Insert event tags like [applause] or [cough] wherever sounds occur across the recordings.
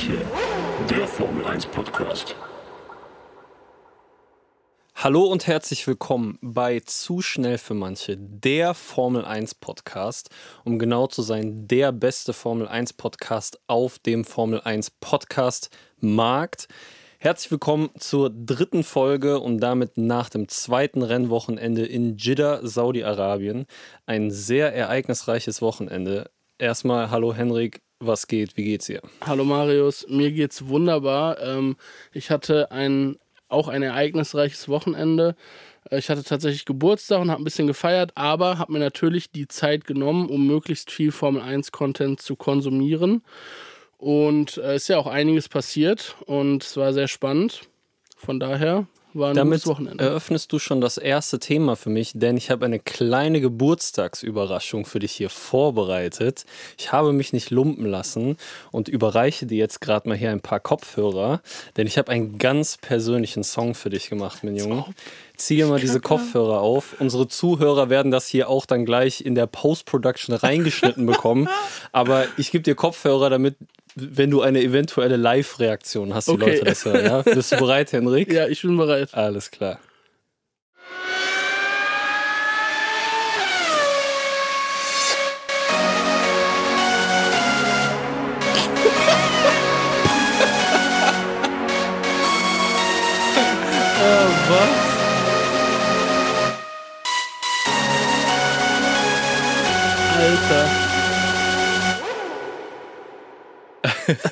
manche, der Formel 1 Podcast. Hallo und herzlich willkommen bei Zu schnell für manche, der Formel 1 Podcast. Um genau zu sein, der beste Formel 1 Podcast auf dem Formel 1 Podcast Markt. Herzlich willkommen zur dritten Folge und damit nach dem zweiten Rennwochenende in Jeddah, Saudi-Arabien. Ein sehr ereignisreiches Wochenende. Erstmal, hallo Henrik, was geht? Wie geht's dir? Hallo Marius, mir geht's wunderbar. Ähm, ich hatte ein, auch ein ereignisreiches Wochenende. Äh, ich hatte tatsächlich Geburtstag und habe ein bisschen gefeiert, aber habe mir natürlich die Zeit genommen, um möglichst viel Formel 1 Content zu konsumieren. Und es äh, ist ja auch einiges passiert und es war sehr spannend. Von daher war ein Damit Wochenende. eröffnest du schon das erste Thema für mich, denn ich habe eine kleine Geburtstagsüberraschung für dich hier vorbereitet. Ich habe mich nicht lumpen lassen und überreiche dir jetzt gerade mal hier ein paar Kopfhörer, denn ich habe einen ganz persönlichen Song für dich gemacht, mein Junge. Zieh dir mal diese Kopfhörer auf. Unsere Zuhörer werden das hier auch dann gleich in der Post-Production reingeschnitten bekommen. [laughs] Aber ich gebe dir Kopfhörer, damit, wenn du eine eventuelle Live-Reaktion hast, die Okay. Leute das hören. Ja? Bist du bereit, Henrik? Ja, ich bin bereit. Alles klar.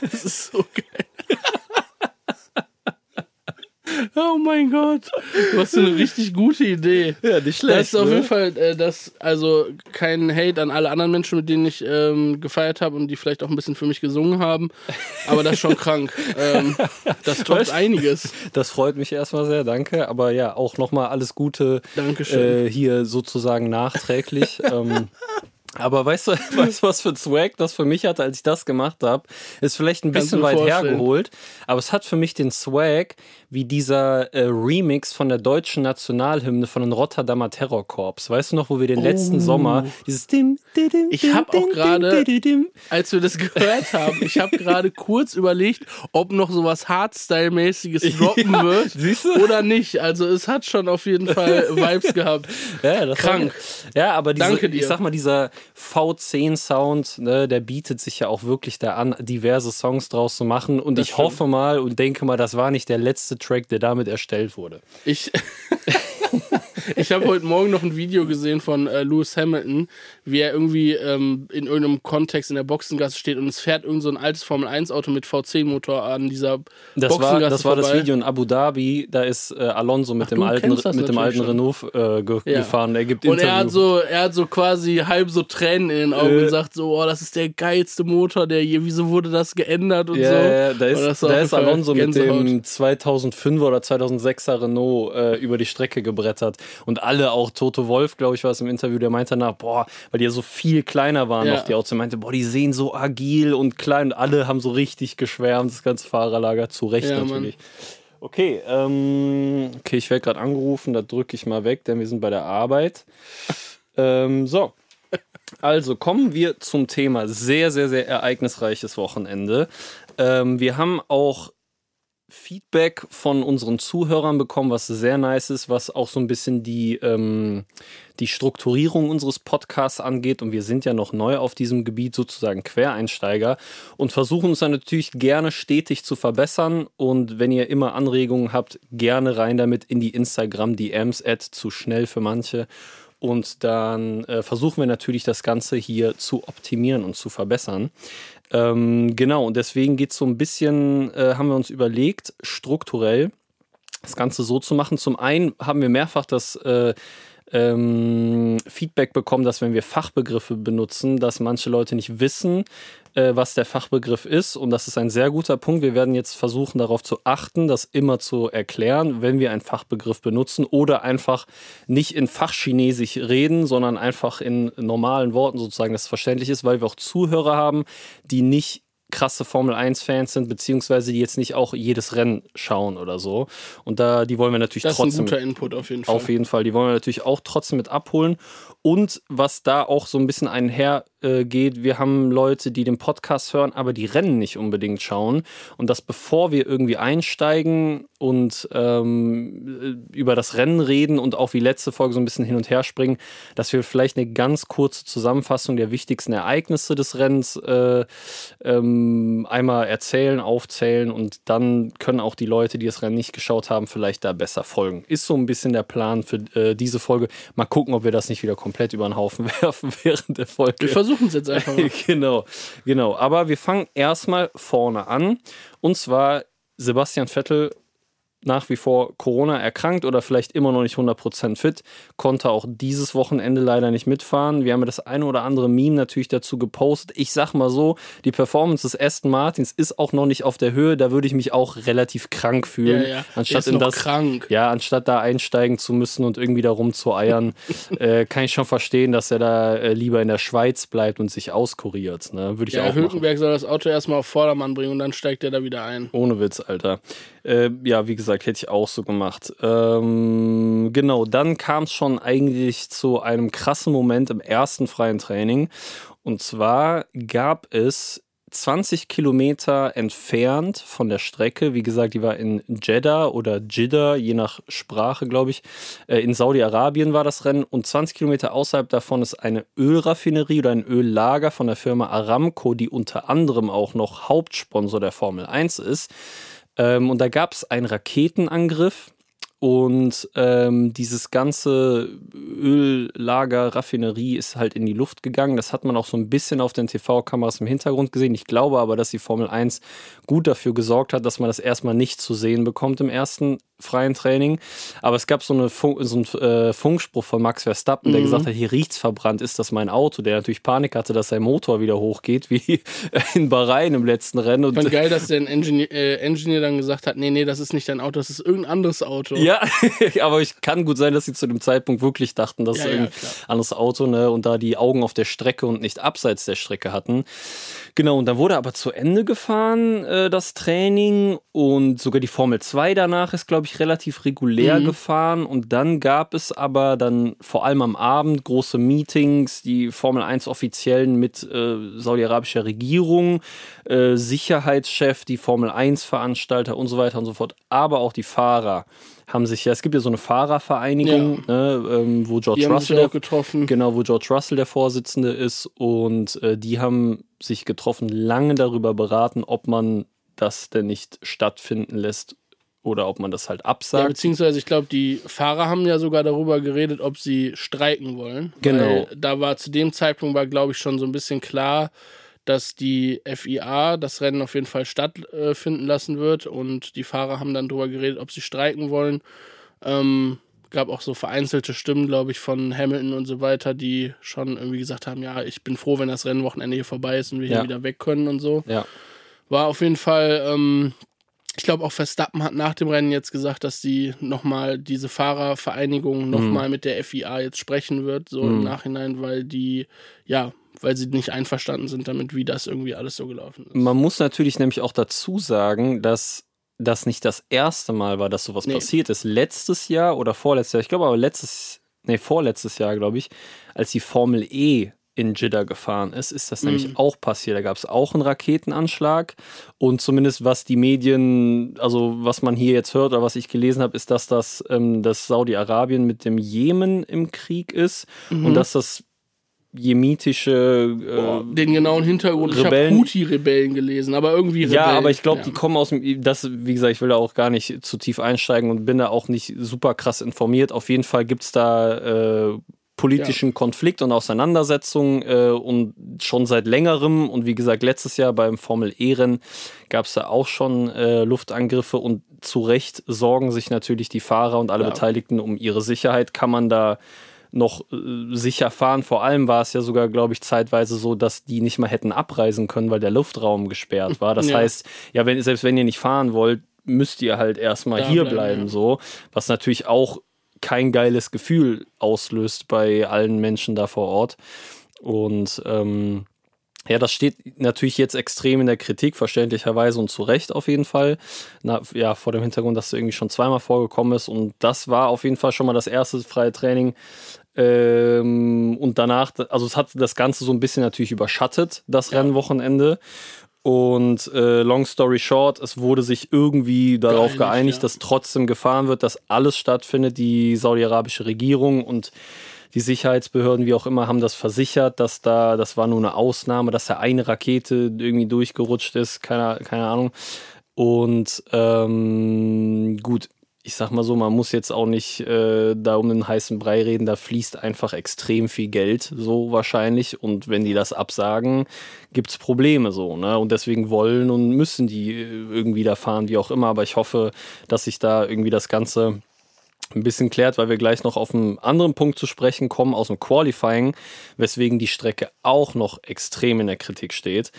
Das ist so geil. [laughs] Oh mein Gott. Du hast eine richtig gute Idee. Ja, nicht Das ist auf jeden Fall äh, das, also kein Hate an alle anderen Menschen, mit denen ich ähm, gefeiert habe und die vielleicht auch ein bisschen für mich gesungen haben. Aber das ist schon krank. [laughs] Ähm, das toppt Weißt- einiges. Das freut mich erstmal sehr, danke. Aber ja, auch nochmal alles Gute Dankeschön. äh, hier sozusagen nachträglich. [laughs] ähm, aber weißt du, [laughs] weißt du, was für ein Swag das für mich hatte, als ich das gemacht habe? Ist vielleicht ein bisschen weit vorstellen. hergeholt, aber es hat für mich den Swag wie dieser äh, Remix von der deutschen Nationalhymne von den Rotterdamer Terrorkorps. Weißt du noch, wo wir den letzten Sommer dieses Dim, di, dim, Oh. Ich dim, hab auch dim, gerade- dim, dim. Als wir das gehört [laughs] haben, ich habe gerade kurz überlegt, ob noch sowas Hardstyle-mäßiges droppen Ja, wird siehst du? oder nicht. Also es hat schon auf jeden Fall [laughs] Vibes gehabt. Ja, das war- Krank. Ja, aber diese, ich sag mal, dieser V10-Sound, ne, der bietet sich ja auch wirklich da an, diverse Songs draus zu machen. Und Das ich stimmt. hoffe mal und denke mal, das war nicht der letzte Track, der damit erstellt wurde. Ich, [laughs] [laughs] ich habe heute Morgen noch ein Video gesehen von äh, Lewis Hamilton, wie er irgendwie ähm, in irgendeinem Kontext in der Boxengasse steht und es fährt irgend so ein altes Formel-1-Auto mit V10-Motor an dieser Das war, Boxengasse das war das vorbei. Video in Abu Dhabi, da ist äh, Alonso mit Ach, dem alten, das mit dem alten Renault äh, ge Ja. gefahren. Er gibt Und er hat so, er hat so quasi halb so Tränen in den Augen Äh. und sagt so, oh, das ist der geilste Motor, der hier, wieso wurde das geändert und ja, so. ja, da ist, das da ist Alonso mit Gänsehaut. dem 2005er oder 2006er Renault äh, über die Strecke gebrettert. Und alle, auch Toto Wolf, glaube ich, war es im Interview, der meinte danach, boah, weil die ja so viel kleiner waren Ja. noch, die Autos, meinte, boah, die sehen so agil und klein. Und alle haben so richtig geschwärmt, das ganze Fahrerlager, zu Recht Ja, Mann. natürlich. Okay, ähm, okay, ich werde gerade angerufen, da drücke ich mal weg, denn wir sind bei der Arbeit. ähm, so. Also kommen wir zum Thema. Sehr, sehr, sehr ereignisreiches Wochenende. Ähm, wir haben auch Feedback von unseren Zuhörern bekommen, was sehr nice ist, was auch so ein bisschen die, ähm, die Strukturierung unseres Podcasts angeht. Und wir sind ja noch neu auf diesem Gebiet, sozusagen Quereinsteiger und versuchen uns dann natürlich gerne stetig zu verbessern. Und wenn ihr immer Anregungen habt, gerne rein damit in die Instagram-DMs, at zu schnell für manche. Und dann äh, versuchen wir natürlich das Ganze hier zu optimieren und zu verbessern. Ähm, genau, und deswegen geht es so ein bisschen, äh, haben wir uns überlegt, strukturell das Ganze so zu machen. Zum einen haben wir mehrfach das äh, ähm, Feedback bekommen, dass wenn wir Fachbegriffe benutzen, dass manche Leute nicht wissen, äh, was der Fachbegriff ist. Und das ist ein sehr guter Punkt. Wir werden jetzt versuchen, darauf zu achten, das immer zu erklären, wenn wir einen Fachbegriff benutzen oder einfach nicht in Fachchinesisch reden, sondern einfach in normalen Worten sozusagen, dass es verständlich ist, weil wir auch Zuhörer haben, die nicht krasse Formel 1-Fans sind, beziehungsweise die jetzt nicht auch jedes Rennen schauen oder so. Und da, die wollen wir natürlich Das ist ein trotzdem. guter Input auf jeden Fall. Auf jeden Fall. Die wollen wir natürlich auch trotzdem mit abholen. Und was da auch so ein bisschen einhergeht, wir haben Leute, die den Podcast hören, aber die Rennen nicht unbedingt schauen. Und dass bevor wir irgendwie einsteigen und ähm, über das Rennen reden und auch wie letzte Folge so ein bisschen hin und her springen, dass wir vielleicht eine ganz kurze Zusammenfassung der wichtigsten Ereignisse des Rennens äh, ähm, einmal erzählen, aufzählen und dann können auch die Leute, die das Rennen nicht geschaut haben, vielleicht da besser folgen. Ist so ein bisschen der Plan für äh, diese Folge. Mal gucken, ob wir das nicht wieder komplett komplett über den Haufen [laughs] werfen während der Folge. Wir versuchen es jetzt einfach mal. [laughs] genau, genau. Aber wir fangen erstmal vorne an. Und zwar Sebastian Vettel nach wie vor Corona erkrankt oder vielleicht immer noch nicht 100% fit, konnte auch dieses Wochenende leider nicht mitfahren. Wir haben das eine oder andere Meme natürlich dazu gepostet. Ich sag mal so, die Performance des Aston Martins ist auch noch nicht auf der Höhe. Da würde ich mich auch relativ krank fühlen. Ja, ja. Anstatt in das, krank. ja, anstatt da einsteigen zu müssen und irgendwie da rumzueiern, [laughs] äh, kann ich schon verstehen, dass er da äh, lieber in der Schweiz bleibt und sich auskuriert. Ne? Würde ich Ja, auch machen. Hülkenberg soll das Auto erstmal auf Vordermann bringen und dann steigt er da wieder ein. Ohne Witz, Alter. Äh, ja, wie gesagt, hätte ich auch so gemacht. Ähm, genau, dann kam es schon eigentlich zu einem krassen Moment im ersten freien Training. Und zwar gab es 20 Kilometer entfernt von der Strecke, wie gesagt, die war in Jeddah oder Jeddah, je nach Sprache, glaube ich. Äh, in Saudi-Arabien war das Rennen und 20 Kilometer außerhalb davon ist eine Ölraffinerie oder ein Öllager von der Firma Aramco, die unter anderem auch noch Hauptsponsor der Formel 1 ist. Ähm, und da gab es einen Raketenangriff und ähm, dieses ganze Öllager, Raffinerie ist halt in die Luft gegangen. Das hat man auch so ein bisschen auf den TV-Kameras im Hintergrund gesehen. Ich glaube aber, dass die Formel 1 gut dafür gesorgt hat, dass man das erstmal nicht zu sehen bekommt im ersten freien Training. Aber es gab so, eine Funk, so einen äh, Funkspruch von Max Verstappen, der gesagt hat, hier riecht's verbrannt, ist das mein Auto? Der natürlich Panik hatte, dass sein Motor wieder hochgeht, wie [laughs] in Bahrain im letzten Rennen. Und Ich fand geil, dass der Engineer, äh, Engineer dann gesagt hat, nee, nee, das ist nicht dein Auto, das ist irgendein anderes Auto. Ja, [laughs] aber ich kann gut sein, dass sie zu dem Zeitpunkt wirklich dachten, dass Ja, es ja, anderes Auto, ne, und da die Augen auf der Strecke und nicht abseits der Strecke hatten. Genau, und dann wurde aber zu Ende gefahren, äh, das Training, und sogar die Formel 2 danach ist, glaube ich, relativ regulär Mhm. gefahren. Und dann gab es aber dann vor allem am Abend große Meetings, die Formel 1 Offiziellen mit äh, saudi-arabischer Regierung, äh, Sicherheitschef, die Formel 1 Veranstalter und so weiter und so fort, aber auch die Fahrer haben sich ja, es gibt ja so eine Fahrervereinigung, ne, ähm, wo George Die Russell auch getroffen. Genau, wo George Russell der Vorsitzende ist. Und äh, die haben sich getroffen, lange darüber beraten, ob man das denn nicht stattfinden lässt oder ob man das halt Ja, absagt. beziehungsweise ich glaube, die Fahrer haben ja sogar darüber geredet, ob sie streiken wollen. Genau. Weil da war zu dem Zeitpunkt war, glaube ich, schon so ein bisschen klar, dass die FIA das Rennen auf jeden Fall stattfinden lassen wird und die Fahrer haben dann darüber geredet, ob sie streiken wollen. Ähm, gab auch so vereinzelte Stimmen, glaube ich, von Hamilton und so weiter, die schon irgendwie gesagt haben, ja, ich bin froh, wenn das Rennwochenende hier vorbei ist und wir Ja. hier wieder weg können und so. ja. War auf jeden Fall, ähm, ich glaube auch Verstappen hat nach dem Rennen jetzt gesagt, dass sie nochmal diese Fahrervereinigung nochmal mit der FIA jetzt sprechen wird, so im Nachhinein, weil die, ja, weil sie nicht einverstanden sind damit, wie das irgendwie alles so gelaufen ist. Man muss natürlich nämlich auch dazu sagen, dass das nicht das erste Mal war, dass sowas Nee. passiert ist. Letztes Jahr oder vorletztes Jahr, ich glaube aber letztes, nee, vorletztes Jahr, glaube ich, als die Formel E in Jeddah gefahren ist, ist das nämlich auch passiert. Da gab es auch einen Raketenanschlag und zumindest was die Medien, also was man hier jetzt hört oder was ich gelesen habe, ist, dass das ähm, dass Saudi-Arabien mit dem Jemen im Krieg ist und dass das jemitische Boah, äh, den genauen Hintergrund, ich habe Rebellen- Houthi-Rebellen gelesen, aber irgendwie Rebellen. ja, aber ich glaube, ja. die kommen aus dem, das, wie gesagt, ich will da auch gar nicht zu tief einsteigen und bin da auch nicht super krass informiert. Auf jeden Fall gibt es da äh, politischen Konflikt und Auseinandersetzung äh, und schon seit längerem und wie gesagt, letztes Jahr beim Formel E-Rennen gab es da auch schon äh, Luftangriffe und zu Recht sorgen sich natürlich die Fahrer und alle Ja. Beteiligten um ihre Sicherheit. Kann man da noch äh, sicher fahren. Vor allem war es ja sogar, glaube ich, zeitweise so, dass die nicht mal hätten abreisen können, weil der Luftraum gesperrt war. Das [laughs] Ja. heißt, ja, wenn, selbst wenn ihr nicht fahren wollt, müsst ihr halt erstmal Da hier bleiben, bleiben, ja. so. Was natürlich auch kein geiles Gefühl auslöst bei allen Menschen da vor Ort. Und ähm, ja, das steht natürlich jetzt extrem in der Kritik, verständlicherweise und zu Recht auf jeden Fall. Na, ja, vor dem Hintergrund, dass es irgendwie schon zweimal vorgekommen ist. Und das war auf jeden Fall schon mal das erste freie Training, Ähm, und danach, also es hat das Ganze so ein bisschen natürlich überschattet, das Rennwochenende. Und äh, long story short, es wurde sich irgendwie darauf Geeinigt, geeinigt, ja. dass trotzdem gefahren wird, dass alles stattfindet. Die saudi-arabische Regierung und die Sicherheitsbehörden, wie auch immer, haben das versichert, dass da, das war nur eine Ausnahme, dass da eine Rakete irgendwie durchgerutscht ist, keine, keine Ahnung. Und ähm, gut, ich sag mal so, man muss jetzt auch nicht äh, da um den heißen Brei reden, da fließt einfach extrem viel Geld, so wahrscheinlich. Und wenn die das absagen, gibt's Probleme so, ne? Und deswegen wollen und müssen die äh, irgendwie da fahren, wie auch immer. Aber ich hoffe, dass sich da irgendwie das Ganze ein bisschen klärt, weil wir gleich noch auf einen anderen Punkt zu sprechen kommen aus dem Qualifying, weswegen die Strecke auch noch extrem in der Kritik steht.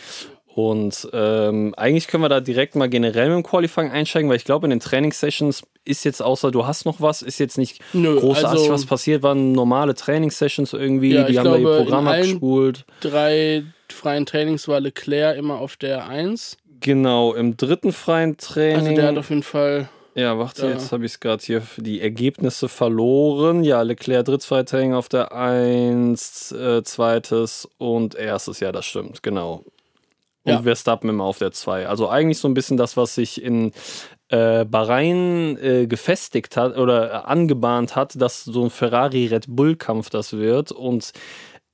Und ähm, eigentlich können wir da direkt mal generell mit dem Qualifying einsteigen, weil ich glaube, in den Trainingssessions ist jetzt außer du hast noch was, ist jetzt nicht Nö, großartig also- was passiert, waren normale Trainingssessions irgendwie, Ja, die haben da glaube, ihr in Programm abgespult. Drei freien Trainings war Leclerc immer auf der 1. Genau, im dritten freien Training. Also der hat auf jeden Fall. Ja, warte, Ja. jetzt habe ich es gerade hier für die Ergebnisse verloren. Ja, Leclerc Drittfreitraining auf der 1, äh, zweites und erstes, ja, das stimmt, genau. Und. Verstappen immer auf der 2. Also eigentlich so ein bisschen das, was sich in äh, Bahrain äh, gefestigt hat oder äh, angebahnt hat, dass so ein Ferrari-Red Bull-Kampf das wird. Und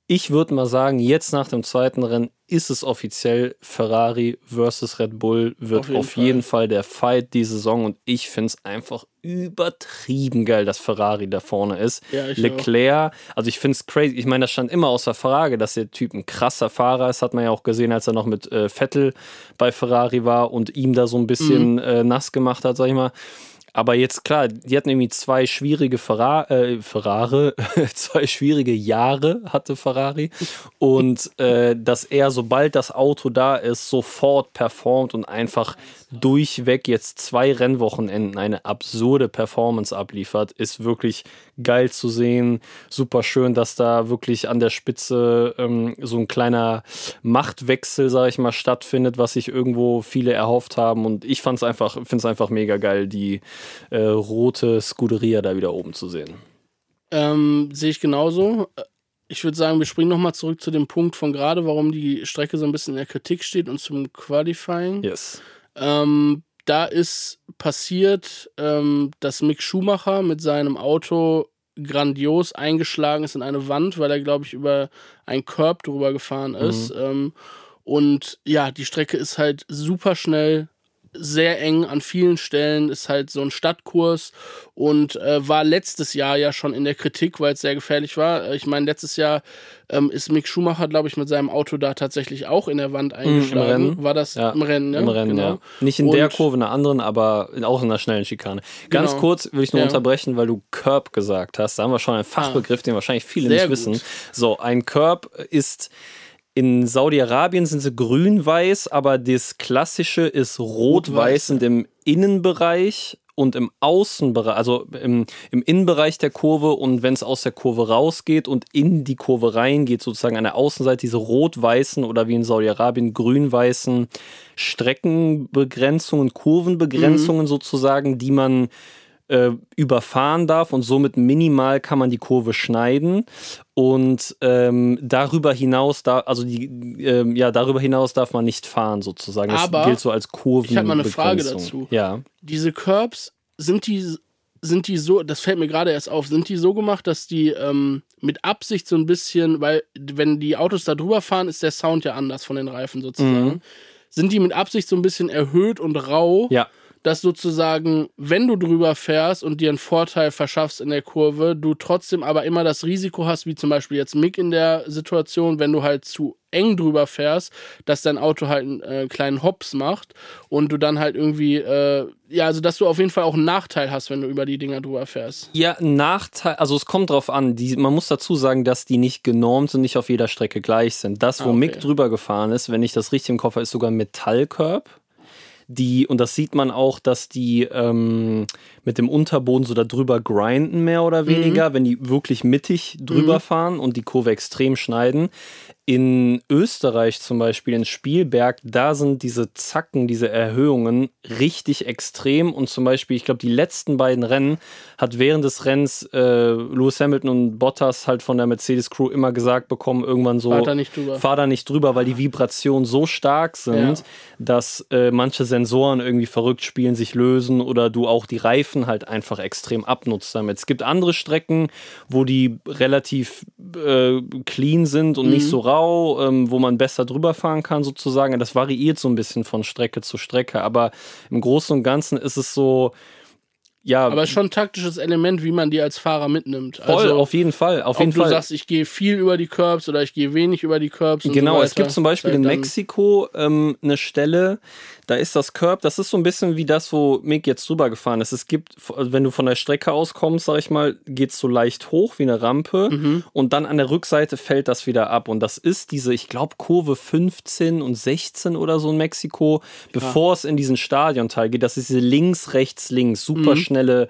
ich würde mal sagen, jetzt nach dem zweiten Rennen ist es offiziell Ferrari versus Red Bull wird Auf jeden auf jeden Fall der Fight die Saison und ich finde es einfach übertrieben geil, dass Ferrari da vorne ist. Ja, Leclerc, also ich finde es crazy. Ich meine, das stand immer außer Frage, dass der Typ ein krasser Fahrer ist. Hat man ja auch gesehen, als er noch mit äh, Vettel bei Ferrari war und ihm da so ein bisschen Mhm. äh, nass gemacht hat, sag ich mal. Aber jetzt klar, die hatten irgendwie zwei schwierige Ferra äh, Ferrari, [laughs] zwei schwierige Jahre hatte Ferrari. Und äh, dass er, sobald das Auto da ist, sofort performt und einfach durchweg jetzt zwei Rennwochenenden eine absurde Performance abliefert, ist wirklich geil zu sehen. Super schön, dass da wirklich an der Spitze ähm, so ein kleiner Machtwechsel, sag ich mal, stattfindet, was sich irgendwo viele erhofft haben. Und ich fand's einfach, finde es einfach mega geil, die äh, rote Scuderia da wieder oben zu sehen. Ähm, Sehe ich genauso. Ich würde sagen, wir springen nochmal zurück zu dem Punkt von gerade, warum die Strecke so ein bisschen in der Kritik steht und zum Qualifying. Yes. Ähm, da ist passiert, ähm, dass Mick Schumacher mit seinem Auto grandios eingeschlagen ist in eine Wand, weil er, glaube ich, über einen Curb drüber gefahren ist. Ähm, und ja, die Strecke ist halt super schnell, sehr eng an vielen Stellen, ist halt so ein Stadtkurs und äh, war letztes Jahr ja schon in der Kritik, weil es sehr gefährlich war. Äh, Ich meine, letztes Jahr ähm, ist Mick Schumacher, glaube ich, mit seinem Auto da tatsächlich auch in der Wand eingeschlagen. Rennen. War das Ja, im Rennen? Ja? Im Rennen, genau. ja. Nicht in der Und- Kurve, in der anderen, aber auch in einer schnellen Schikane. Ganz Genau. kurz will ich nur Ja. unterbrechen, weil du Curb gesagt hast. Da haben wir schon einen Fachbegriff, den wahrscheinlich viele nicht wissen. gut. So, ein Curb ist in Saudi-Arabien sind sie grün-weiß, aber das klassische ist rot-weiß in dem Innenbereich und im Außenbereich, also im, im Innenbereich der Kurve und wenn es aus der Kurve rausgeht und in die Kurve reingeht, sozusagen an der Außenseite diese rot-weißen oder wie in Saudi-Arabien grün-weißen Streckenbegrenzungen, Kurvenbegrenzungen sozusagen, die man äh, überfahren darf und somit minimal kann man die Kurve schneiden und ähm, darüber hinaus da also die ähm, ja darüber hinaus darf man nicht fahren sozusagen das Aber gilt so als Kurven ich hab mal eine Frage dazu. ja Diese Curbs, sind die, sind die so, das fällt mir gerade erst auf, sind die so gemacht, dass die ähm, mit Absicht so ein bisschen, weil wenn die Autos da drüber fahren, ist der Sound ja anders von den Reifen sozusagen. Sind die mit Absicht so ein bisschen erhöht und rau? ja dass sozusagen, wenn du drüber fährst und dir einen Vorteil verschaffst in der Kurve, du trotzdem aber immer das Risiko hast, wie zum Beispiel jetzt Mick in der Situation, wenn du halt zu eng drüber fährst, dass dein Auto halt einen äh, kleinen Hops macht und du dann halt irgendwie, äh, ja, also dass du auf jeden Fall auch einen Nachteil hast, wenn du über die Dinger drüber fährst. Ja, Nachteil, also es kommt drauf an. Die, man muss dazu sagen, dass die nicht genormt und nicht auf jeder Strecke gleich sind. Das, wo Ah, okay. Mick drüber gefahren ist, wenn ich das richtig im Kopf habe, ist sogar ein Metallkörb. Die, und das sieht man auch, dass die ähm, mit dem Unterboden so da drüber grinden, mehr oder Mhm. weniger, wenn die wirklich mittig drüber fahren und die Kurve extrem schneiden. In Österreich zum Beispiel, in Spielberg, da sind diese Zacken, diese Erhöhungen richtig extrem. Und zum Beispiel, ich glaube, die letzten beiden Rennen hat während des Rennens äh, Lewis Hamilton und Bottas halt von der Mercedes-Crew immer gesagt bekommen, irgendwann so, Fahr da nicht drüber. fahr da nicht drüber, weil die Vibrationen so stark sind, Ja. dass äh, manche Sensoren irgendwie verrückt spielen, sich lösen oder du auch die Reifen halt einfach extrem abnutzt damit. Es gibt andere Strecken, wo die relativ äh, clean sind und nicht so rau, ähm, wo man besser drüber fahren kann sozusagen. Das variiert so ein bisschen von Strecke zu Strecke, aber im Großen und Ganzen ist es so, ja, Aber schon ein taktisches Element, wie man die als Fahrer mitnimmt. voll, also, auf jeden Fall, auf ob jeden du Fall. sagst, ich gehe viel über die Curbs oder ich gehe wenig über die Curbs. Genau, so es gibt zum Beispiel in halt dann- Mexiko ähm, eine Stelle, da ist das Curb, das ist so ein bisschen wie das, wo Mick jetzt drüber gefahren ist. Es gibt, also wenn du von der Strecke aus kommst, sag ich mal, geht's so leicht hoch wie eine Rampe Mhm. und dann an der Rückseite fällt das wieder ab. Und das ist diese, ich glaube, Kurve 15 und 16 oder so in Mexiko, bevor es in diesen Stadionteil geht. Das ist diese links, rechts, links, super Mhm. schnelle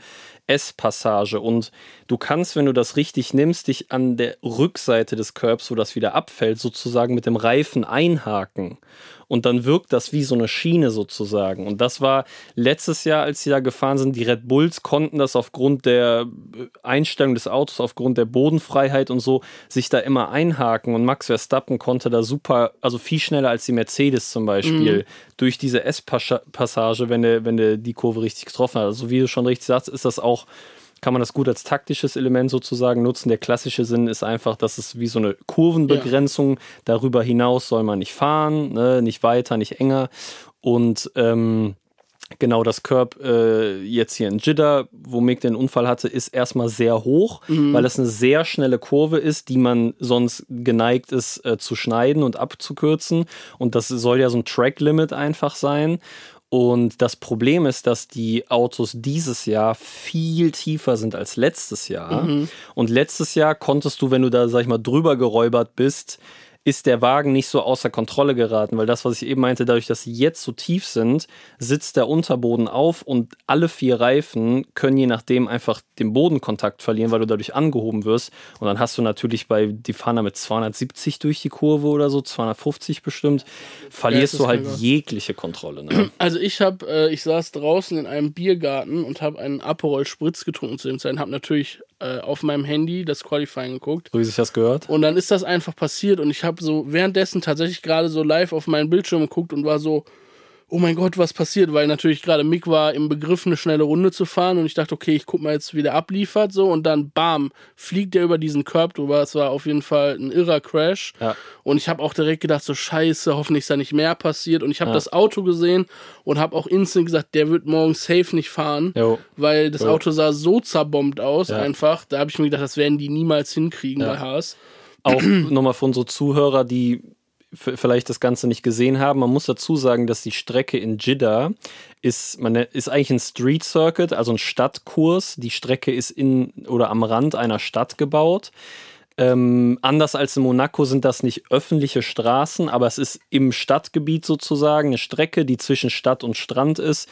S-Passage und du kannst, wenn du das richtig nimmst, dich an der Rückseite des Curbs, wo das wieder abfällt, sozusagen mit dem Reifen einhaken. Und dann wirkt das wie so eine Schiene sozusagen. Und das war letztes Jahr, als sie da gefahren sind, die Red Bulls konnten das aufgrund der Einstellung des Autos, aufgrund der Bodenfreiheit und so, sich da immer einhaken. Und Max Verstappen konnte da super, also viel schneller als die Mercedes zum Beispiel, durch diese S-Passage, wenn der, wenn der die Kurve richtig getroffen hat. Also wie du schon richtig sagst, ist das auch kann man das gut als taktisches Element sozusagen nutzen. Der klassische Sinn ist einfach, dass es wie so eine Kurvenbegrenzung, darüber hinaus soll man nicht fahren, ne? nicht weiter, nicht enger. Und ähm, genau das Curb äh, jetzt hier in Jeddah, wo Mick den Unfall hatte, ist erstmal sehr hoch, weil es eine sehr schnelle Kurve ist, die man sonst geneigt ist äh, zu schneiden und abzukürzen. Und das soll ja so ein Track-Limit einfach sein. Und das Problem ist, dass die Autos dieses Jahr viel tiefer sind als letztes Jahr. Und letztes Jahr konntest du, wenn du da, sag ich mal, drüber geräubert bist, ist der Wagen nicht so außer Kontrolle geraten, weil das, was ich eben meinte, dadurch, dass sie jetzt so tief sind, sitzt der Unterboden auf und alle vier Reifen können je nachdem einfach den Bodenkontakt verlieren, weil du dadurch angehoben wirst. Und dann hast du natürlich bei, die fahren mit 270 durch die Kurve oder so, 250 bestimmt, verlierst das du halt mega. jegliche Kontrolle. Ne? [clears throat] Also ich habe, äh, ich saß draußen in einem Biergarten und habe einen Aperol Spritz getrunken zu dem Zeit und habe natürlich äh, auf meinem Handy das Qualifying geguckt. so wie sich das gehört. Und dann ist das einfach passiert und ich habe so währenddessen tatsächlich gerade so live auf meinen Bildschirm geguckt und war so, oh mein Gott, was passiert? Weil natürlich gerade Mick war im Begriff, eine schnelle Runde zu fahren und ich dachte, okay, ich guck mal jetzt, wie der abliefert so und dann bam, fliegt er über diesen Curb drüber. Es war auf jeden Fall ein irrer Crash. Ja. Und ich habe auch direkt gedacht, so scheiße, hoffentlich ist da nicht mehr passiert. Und ich habe das Auto gesehen und habe auch instant gesagt, der wird morgen safe nicht fahren, Jo. weil das Jo. Auto sah so zerbombt aus Ja. einfach. Da habe ich mir gedacht, das werden die niemals hinkriegen bei Haas. Auch [clears throat] nochmal für unsere Zuhörer, die vielleicht das Ganze nicht gesehen haben. Man muss dazu sagen, dass die Strecke in Jeddah ist, man nennt- ist eigentlich ein Street Circuit, also ein Stadtkurs. Die Strecke ist in oder am Rand einer Stadt gebaut. Ähm, anders als in Monaco sind das nicht öffentliche Straßen, aber es ist im Stadtgebiet sozusagen eine Strecke, die zwischen Stadt und Strand ist.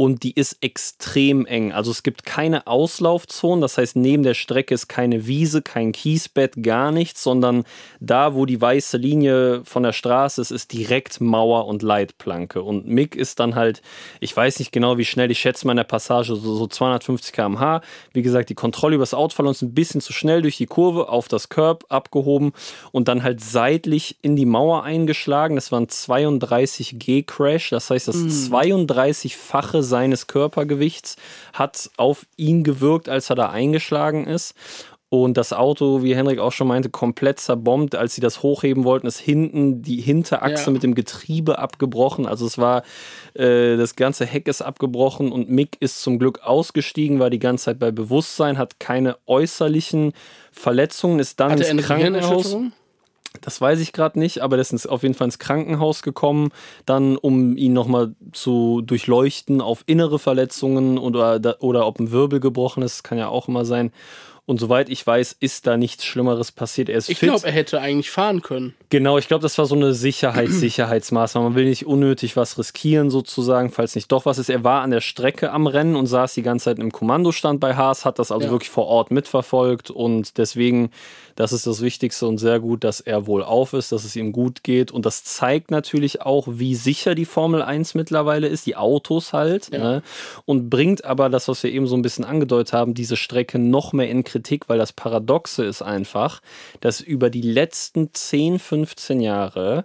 Und die ist extrem eng. Also es gibt keine Auslaufzonen. Das heißt, neben der Strecke ist keine Wiese, kein Kiesbett, gar nichts, sondern da, wo die weiße Linie von der Straße ist, ist direkt Mauer und Leitplanke. Und Mick ist dann halt, ich weiß nicht genau, wie schnell, ich schätze mal in der Passage so, so 250 km/h. Wie gesagt, die Kontrolle über das Auto verloren ist ein bisschen zu schnell durch die Kurve auf das Curb abgehoben und dann halt seitlich in die Mauer eingeschlagen. Das war ein 32 G Crash. Das heißt, das 32-fache seines Körpergewichts hat auf ihn gewirkt, als er da eingeschlagen ist. Und das Auto, wie Henrik auch schon meinte, komplett zerbombt. Als sie das hochheben wollten, ist hinten die Hinterachse Ja. mit dem Getriebe abgebrochen. Also es war, äh, das ganze Heck ist abgebrochen und Mick ist zum Glück ausgestiegen, war die ganze Zeit bei Bewusstsein, hat keine äußerlichen Verletzungen, ist dann Hat ins Krankenhaus. Das weiß ich gerade nicht, aber der ist auf jeden Fall ins Krankenhaus gekommen, dann um ihn nochmal zu durchleuchten auf innere Verletzungen oder, oder ob ein Wirbel gebrochen ist, kann ja auch immer sein. Und soweit ich weiß, ist da nichts Schlimmeres passiert. Er ist Ich glaube, er hätte eigentlich fahren können. Genau, ich glaube, das war so eine Sicherheits Sicherheitsmaßnahme. Man will nicht unnötig was riskieren, sozusagen, falls nicht doch was ist. Er war an der Strecke am Rennen und saß die ganze Zeit im Kommandostand bei Haas, hat das also Ja. wirklich vor Ort mitverfolgt und deswegen, das ist das Wichtigste und sehr gut, dass er wohl auf ist, dass es ihm gut geht und das zeigt natürlich auch, wie sicher die Formel 1 mittlerweile ist, die Autos halt, Ja. ne? und bringt aber das, was wir eben so ein bisschen angedeutet haben, diese Strecke noch mehr in Kritik, weil das Paradoxe ist einfach, dass über die letzten 10, 15 Jahre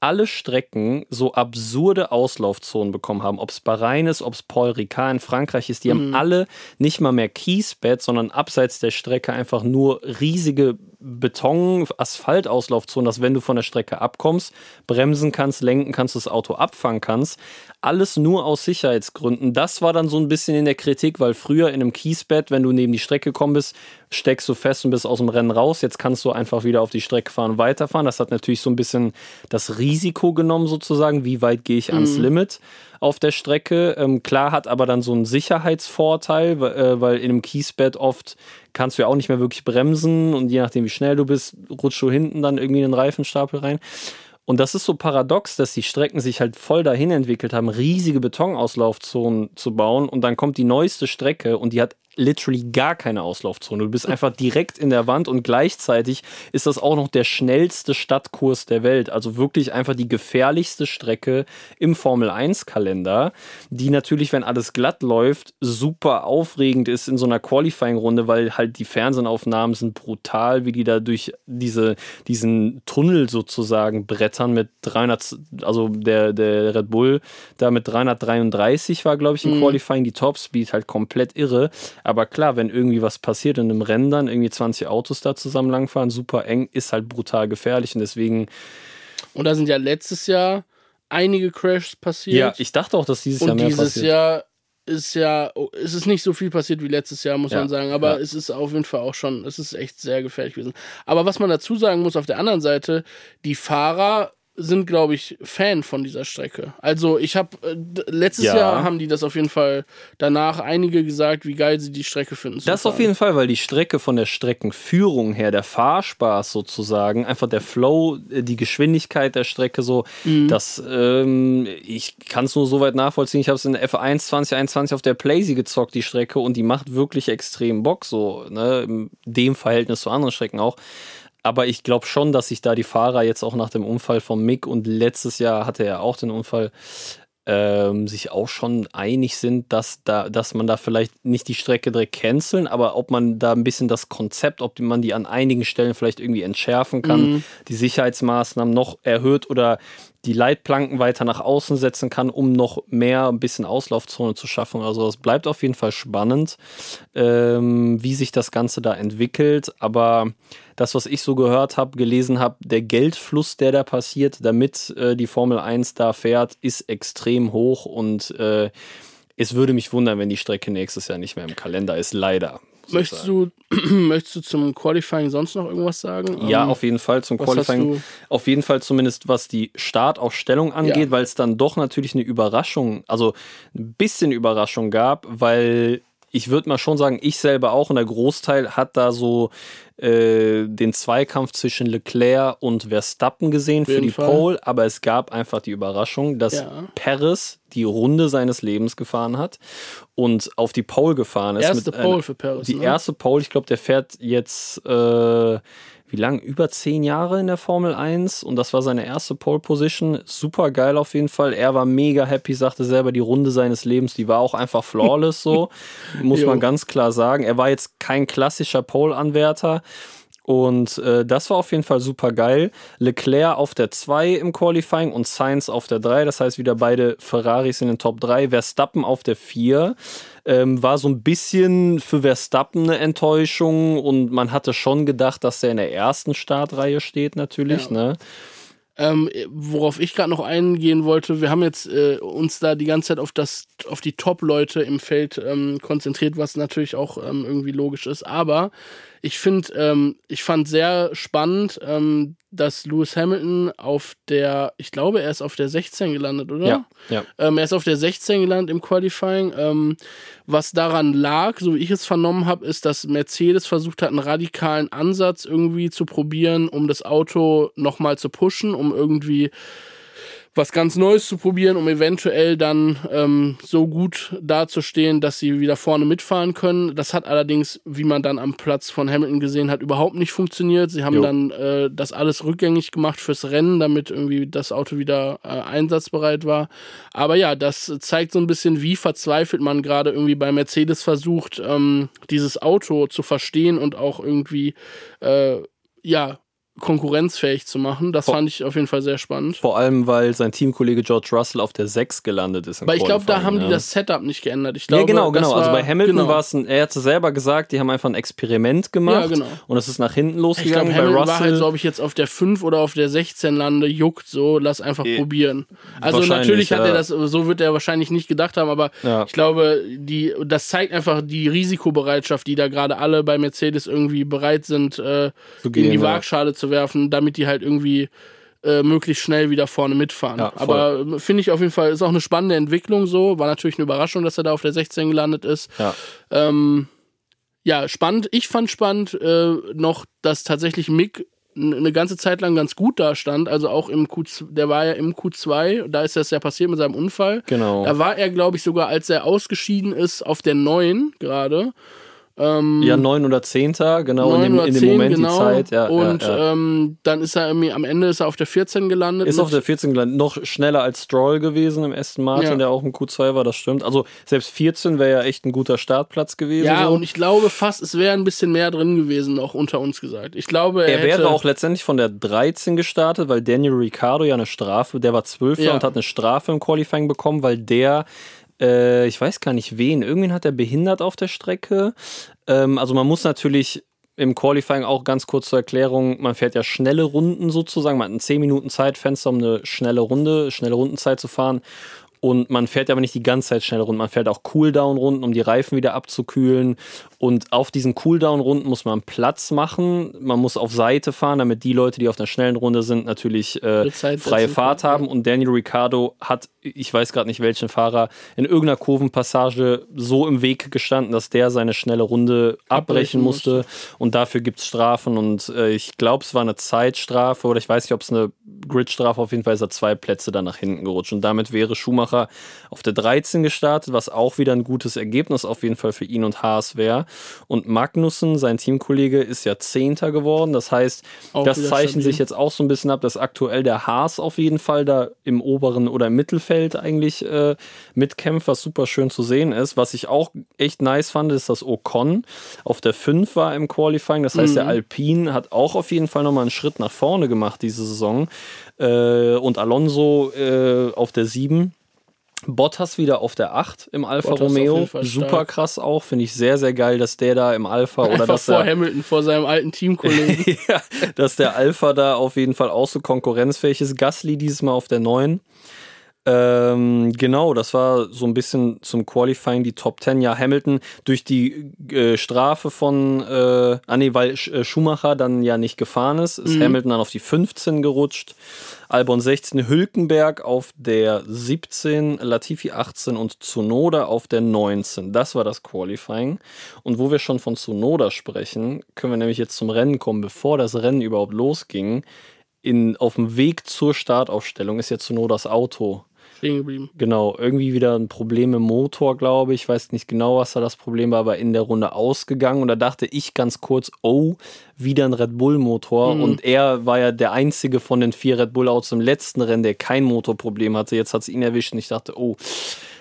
alle Strecken so absurde Auslaufzonen bekommen haben. Ob es Bahrain ist, ob es Paul Ricard in Frankreich ist, die haben alle nicht mal mehr Kiesbett, sondern abseits der Strecke einfach nur riesige Beton, Asphaltauslaufzonen, dass wenn du von der Strecke abkommst, bremsen kannst, lenken kannst, das Auto abfangen kannst. Alles nur aus Sicherheitsgründen. Das war dann so ein bisschen in der Kritik, weil früher in einem Kiesbett, wenn du neben die Strecke gekommen bist, steckst du fest und bist aus dem Rennen raus. Jetzt kannst du einfach wieder auf die Strecke fahren und weiterfahren. Das hat natürlich so ein bisschen das Risiko genommen, sozusagen. Wie weit gehe ich ans Limit auf der Strecke? Ähm, klar hat aber dann so einen Sicherheitsvorteil, weil, äh, weil in einem Kiesbett oft kannst du ja auch nicht mehr wirklich bremsen und je nachdem, wie schnell du bist, rutschst du hinten dann irgendwie in den Reifenstapel rein. Und das ist so paradox, dass die Strecken sich halt voll dahin entwickelt haben, riesige Betonauslaufzonen zu bauen. Und dann kommt die neueste Strecke und die hat literally gar keine Auslaufzone. Du bist einfach direkt in der Wand und gleichzeitig ist das auch noch der schnellste Stadtkurs der Welt. Also wirklich einfach die gefährlichste Strecke im Formel 1 Kalender, die natürlich, wenn alles glatt läuft, super aufregend ist in so einer Qualifying-Runde, weil halt die Fernsehaufnahmen sind brutal, wie die da durch diese, diesen Tunnel sozusagen brettern mit 300, also der, der Red Bull da mit 333 war, glaube ich, im Qualifying die Topspeed halt komplett irre. Aber klar, wenn irgendwie was passiert in einem Rennen dann irgendwie 20 Autos da zusammen langfahren, super eng, ist halt brutal gefährlich und deswegen, Und da sind ja letztes Jahr einige Crashs passiert. ja, ich dachte auch, dass dieses Jahr und mehr dieses passiert. Jahr ist ja, es ist nicht so viel passiert wie letztes Jahr, muss Ja, man sagen. Aber ja. es ist auf jeden Fall auch schon, es ist echt sehr gefährlich gewesen. Aber was man dazu sagen muss, auf der anderen Seite, die Fahrer sind, glaube ich, Fan von dieser Strecke. Also ich habe, äh, letztes Ja. Jahr haben die das auf jeden Fall danach einige gesagt, wie geil sie die Strecke finden. Das auf Fahren. jeden Fall, weil die Strecke von der Streckenführung her, der Fahrspaß sozusagen, einfach der Flow, äh, die Geschwindigkeit der Strecke so, das, ähm, ich kann es nur so weit nachvollziehen. Ich habe es in der F1 2021 auf der Playsee gezockt, die Strecke, und die macht wirklich extrem Bock, so, ne, in dem Verhältnis zu anderen Strecken auch. Aber ich glaube schon, dass sich da die Fahrer jetzt auch nach dem Unfall von Mick und letztes Jahr hatte er auch den Unfall, ähm, sich auch schon einig sind, dass, da, dass man da vielleicht nicht die Strecke direkt canceln, aber ob man da ein bisschen das Konzept, ob man die an einigen Stellen vielleicht irgendwie entschärfen kann, die Sicherheitsmaßnahmen noch erhöht oder die Leitplanken weiter nach außen setzen kann, um noch mehr ein bisschen Auslaufzone zu schaffen. Also es bleibt auf jeden Fall spannend, ähm, wie sich das Ganze da entwickelt. Aber das, was ich so gehört habe, gelesen habe, der Geldfluss, der da passiert, damit äh, die Formel 1 da fährt, ist extrem hoch und äh, es würde mich wundern, wenn die Strecke nächstes Jahr nicht mehr im Kalender ist, leider. Möchtest du, [clears throat] möchtest du zum Qualifying sonst noch irgendwas sagen? Ja, Ähm, auf jeden Fall zum Qualifying. Auf jeden Fall zumindest was die Startaufstellung angeht, Ja. weil es dann doch natürlich eine Überraschung, also ein bisschen Überraschung gab, weil ich würde mal schon sagen, ich selber auch und der Großteil hat da so äh, den Zweikampf zwischen Leclerc und Verstappen gesehen für die Fall. Pole, aber es gab einfach die Überraschung, dass Ja. Perez die Runde seines Lebens gefahren hat und auf die Pole gefahren ist. Erste mit Pole für Paris. die ne? erste Pole, ich glaube, der fährt jetzt, äh, wie lang? Über zehn Jahre in der Formel 1 und das war seine erste Pole Position. Super geil auf jeden Fall. Er war mega happy, sagte selber, die Runde seines Lebens, die war auch einfach flawless so. [laughs] Muss Jo. man ganz klar sagen. Er war jetzt kein klassischer Pole-Anwärter. Und äh, das war auf jeden Fall super geil. Leclerc auf der 2 im Qualifying und Sainz auf der 3. Das heißt, wieder beide Ferraris in den Top 3. Verstappen auf der 4. Ähm, war so ein bisschen für Verstappen eine Enttäuschung und man hatte schon gedacht, dass er in der ersten Startreihe steht, natürlich. Ja. Ne? Ähm, worauf ich gerade noch eingehen wollte, wir haben jetzt äh, uns da die ganze Zeit auf das, auf die Top-Leute im Feld ähm, konzentriert, was natürlich auch ähm, irgendwie logisch ist. Aber ich finde, ähm, ich fand sehr spannend, ähm, dass Lewis Hamilton auf der, ich glaube, er ist auf der 16 gelandet, oder? Ja, ja. Ähm, er ist auf der 16 gelandet im Qualifying. Ähm, was daran lag, so wie ich es vernommen habe, ist, dass Mercedes versucht hat, einen radikalen Ansatz irgendwie zu probieren, um das Auto nochmal zu pushen, um irgendwie was ganz Neues zu probieren, um eventuell dann ähm, so gut dazustehen, dass sie wieder vorne mitfahren können. Das hat allerdings, wie man dann am Platz von Hamilton gesehen hat, überhaupt nicht funktioniert. Sie haben Jo. dann äh, das alles rückgängig gemacht fürs Rennen, damit irgendwie das Auto wieder äh, einsatzbereit war. Aber ja, das zeigt so ein bisschen, wie verzweifelt man gerade irgendwie bei Mercedes versucht, ähm, dieses Auto zu verstehen und auch irgendwie äh, ja konkurrenzfähig zu machen. Das Vor- fand ich auf jeden Fall sehr spannend. Vor allem, weil sein Teamkollege George Russell auf der 6 gelandet ist. Weil ich glaube, da haben die ne? das Setup nicht geändert. Ich glaube, ja, genau, genau. War, also bei Hamilton genau. war es ein, er hat es selber gesagt, die haben einfach ein Experiment gemacht Ja, genau. und es ist nach hinten Ich losgegangen. glaube, bei Hamilton Russell war halt so, ob ich jetzt auf der 5 oder auf der 16 lande, juckt so, lass einfach probieren. Also natürlich hat ja. er das, so wird er wahrscheinlich nicht gedacht haben, aber Ja. ich glaube, die, das zeigt einfach die Risikobereitschaft, die da gerade alle bei Mercedes irgendwie bereit sind, äh, gehen, in die ja. Waagschale zu werfen, damit die halt irgendwie äh, möglichst schnell wieder vorne mitfahren. Ja, aber äh, finde ich auf jeden Fall, ist auch eine spannende Entwicklung so. War natürlich eine Überraschung, dass er da auf der 16 gelandet ist. ja. Ähm, ja, spannend. Ich fand spannend äh, noch, dass tatsächlich Mick eine ganze Zeit lang ganz gut da stand. Also auch im Q2, der war ja im Q2, da ist das ja passiert mit seinem Unfall. Genau. Da war er, glaube ich, sogar, als er ausgeschieden ist, auf der 9 gerade. Ja, 9 oder 10. genau, in 9 dem, oder in 10, dem Moment genau. die Zeit. Ja, Und ja, ja. Ähm, dann ist er irgendwie, am Ende ist er auf der 14 gelandet. Ist auf der 14 gelandet, noch schneller als Stroll gewesen im Aston Martin, Ja. der auch im Q2 war, das stimmt. Also selbst 14 wäre ja echt ein guter Startplatz gewesen. ja, so. und ich glaube fast, es wäre ein bisschen mehr drin gewesen, noch unter uns gesagt. Ich glaube, er, Er wäre auch letztendlich von der 13 gestartet, weil Daniel Ricciardo ja eine Strafe, der war 12 Ja. und hat eine Strafe im Qualifying bekommen, weil der, äh, ich weiß gar nicht wen, irgendwen hat er behindert auf der Strecke. Ähm, also man muss natürlich im Qualifying auch ganz kurz zur Erklärung, man fährt ja schnelle Runden sozusagen, man hat ein 10 Minuten Zeitfenster, um eine schnelle Runde, schnelle Rundenzeit zu fahren. Und man fährt aber nicht die ganze Zeit schnelle Runden, man fährt auch Cooldown-Runden, um die Reifen wieder abzukühlen. Und auf diesen Cooldown-Runden muss man Platz machen, man muss auf Seite fahren, damit die Leute, die auf einer schnellen Runde sind, natürlich äh, freie Fahrt haben. Und Daniel Ricciardo hat, ich weiß gerade nicht welchen Fahrer, in irgendeiner Kurvenpassage so im Weg gestanden, dass der seine schnelle Runde abbrechen Abbrechen musste. Und dafür gibt es Strafen. Und äh, ich glaube, es war eine Zeitstrafe oder ich weiß nicht, ob es eine Gridstrafe, auf jeden Fall ist er zwei Plätze dann nach hinten gerutscht. Und damit wäre Schumacher auf der 13 gestartet, was auch wieder ein gutes Ergebnis auf jeden Fall für ihn und Haas wäre. Und Magnussen, sein Teamkollege, ist ja Zehnter geworden. Das heißt, Auch das zeichnet stabil. sich jetzt auch so ein bisschen ab, dass aktuell der Haas auf jeden Fall da im oberen oder im Mittelfeld eigentlich äh, mitkämpft, was super schön zu sehen ist. Was ich auch echt nice fand, ist, dass Ocon auf der 5 war im Qualifying. Das heißt, Mhm. der Alpine hat auch auf jeden Fall nochmal einen Schritt nach vorne gemacht diese Saison. Äh, und Alonso äh, auf der 7. Bottas wieder auf der 8 im Alfa Bottas Romeo. Super krass auch. Finde ich sehr, sehr geil, dass der da im Alpha oder dass vor er Hamilton, vor seinem alten Teamkollegen. [laughs] ja, dass der Alpha da auf jeden Fall auch so konkurrenzfähig ist. Gasly dieses Mal auf der 9. Ähm, genau, das war so ein bisschen zum Qualifying die Top 10. Ja, Hamilton durch die äh, Strafe von, äh, ah nee, weil Sch äh, Schumacher dann ja nicht gefahren ist, ist Hamilton dann auf die 15 gerutscht. Albon 16, Hülkenberg auf der 17, Latifi 18 und Tsunoda auf der 19. Das war das Qualifying. Und wo wir schon von Tsunoda sprechen, können wir nämlich jetzt zum Rennen kommen. Bevor das Rennen überhaupt losging, in, auf dem Weg zur Startaufstellung ist jetzt Tsunodas Auto Stehen geblieben. Genau, irgendwie wieder ein Problem im Motor, glaube ich. Ich weiß nicht genau, was da das Problem war, aber in der Runde ausgegangen. Und da dachte ich ganz kurz, oh, wieder ein Red Bull-Motor. Und er war ja der einzige von den vier Red Bull-Autos im letzten Rennen, der kein Motorproblem hatte. Jetzt hat es ihn erwischt und ich dachte, oh,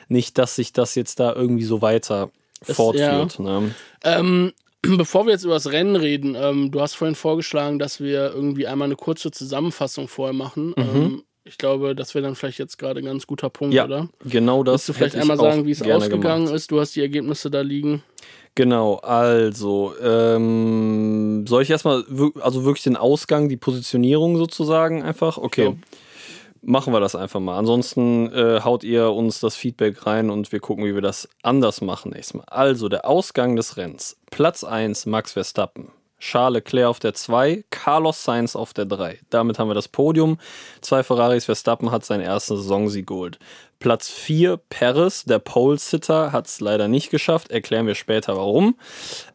nicht, dass sich das jetzt da irgendwie so weiter fortführt. Ne? Ähm, [clears throat] bevor wir jetzt über das Rennen reden, ähm, du hast vorhin vorgeschlagen, dass wir irgendwie einmal eine kurze Zusammenfassung vorher machen. Ähm, ich glaube, das wäre dann vielleicht jetzt gerade ein ganz guter Punkt. Ja, oder? genau das. Willst du vielleicht einmal sagen, wie es ausgegangen gemacht. ist? Du hast die Ergebnisse da liegen. Genau, also ähm, soll ich erstmal also wirklich den Ausgang, die Positionierung sozusagen einfach? Okay. Ja. Machen wir das einfach mal. Ansonsten äh, haut ihr uns das Feedback rein und wir gucken, wie wir das anders machen nächstes Mal. Also, der Ausgang des Rennens. Platz 1 Max Verstappen. Charles Leclerc auf der 2, Carlos Sainz auf der 3. Damit haben wir das Podium. Zwei Ferraris, Verstappen hat seinen ersten Saisonsieg geholt. Platz 4, Paris, der Pole-Sitter, hat es leider nicht geschafft. Erklären wir später warum.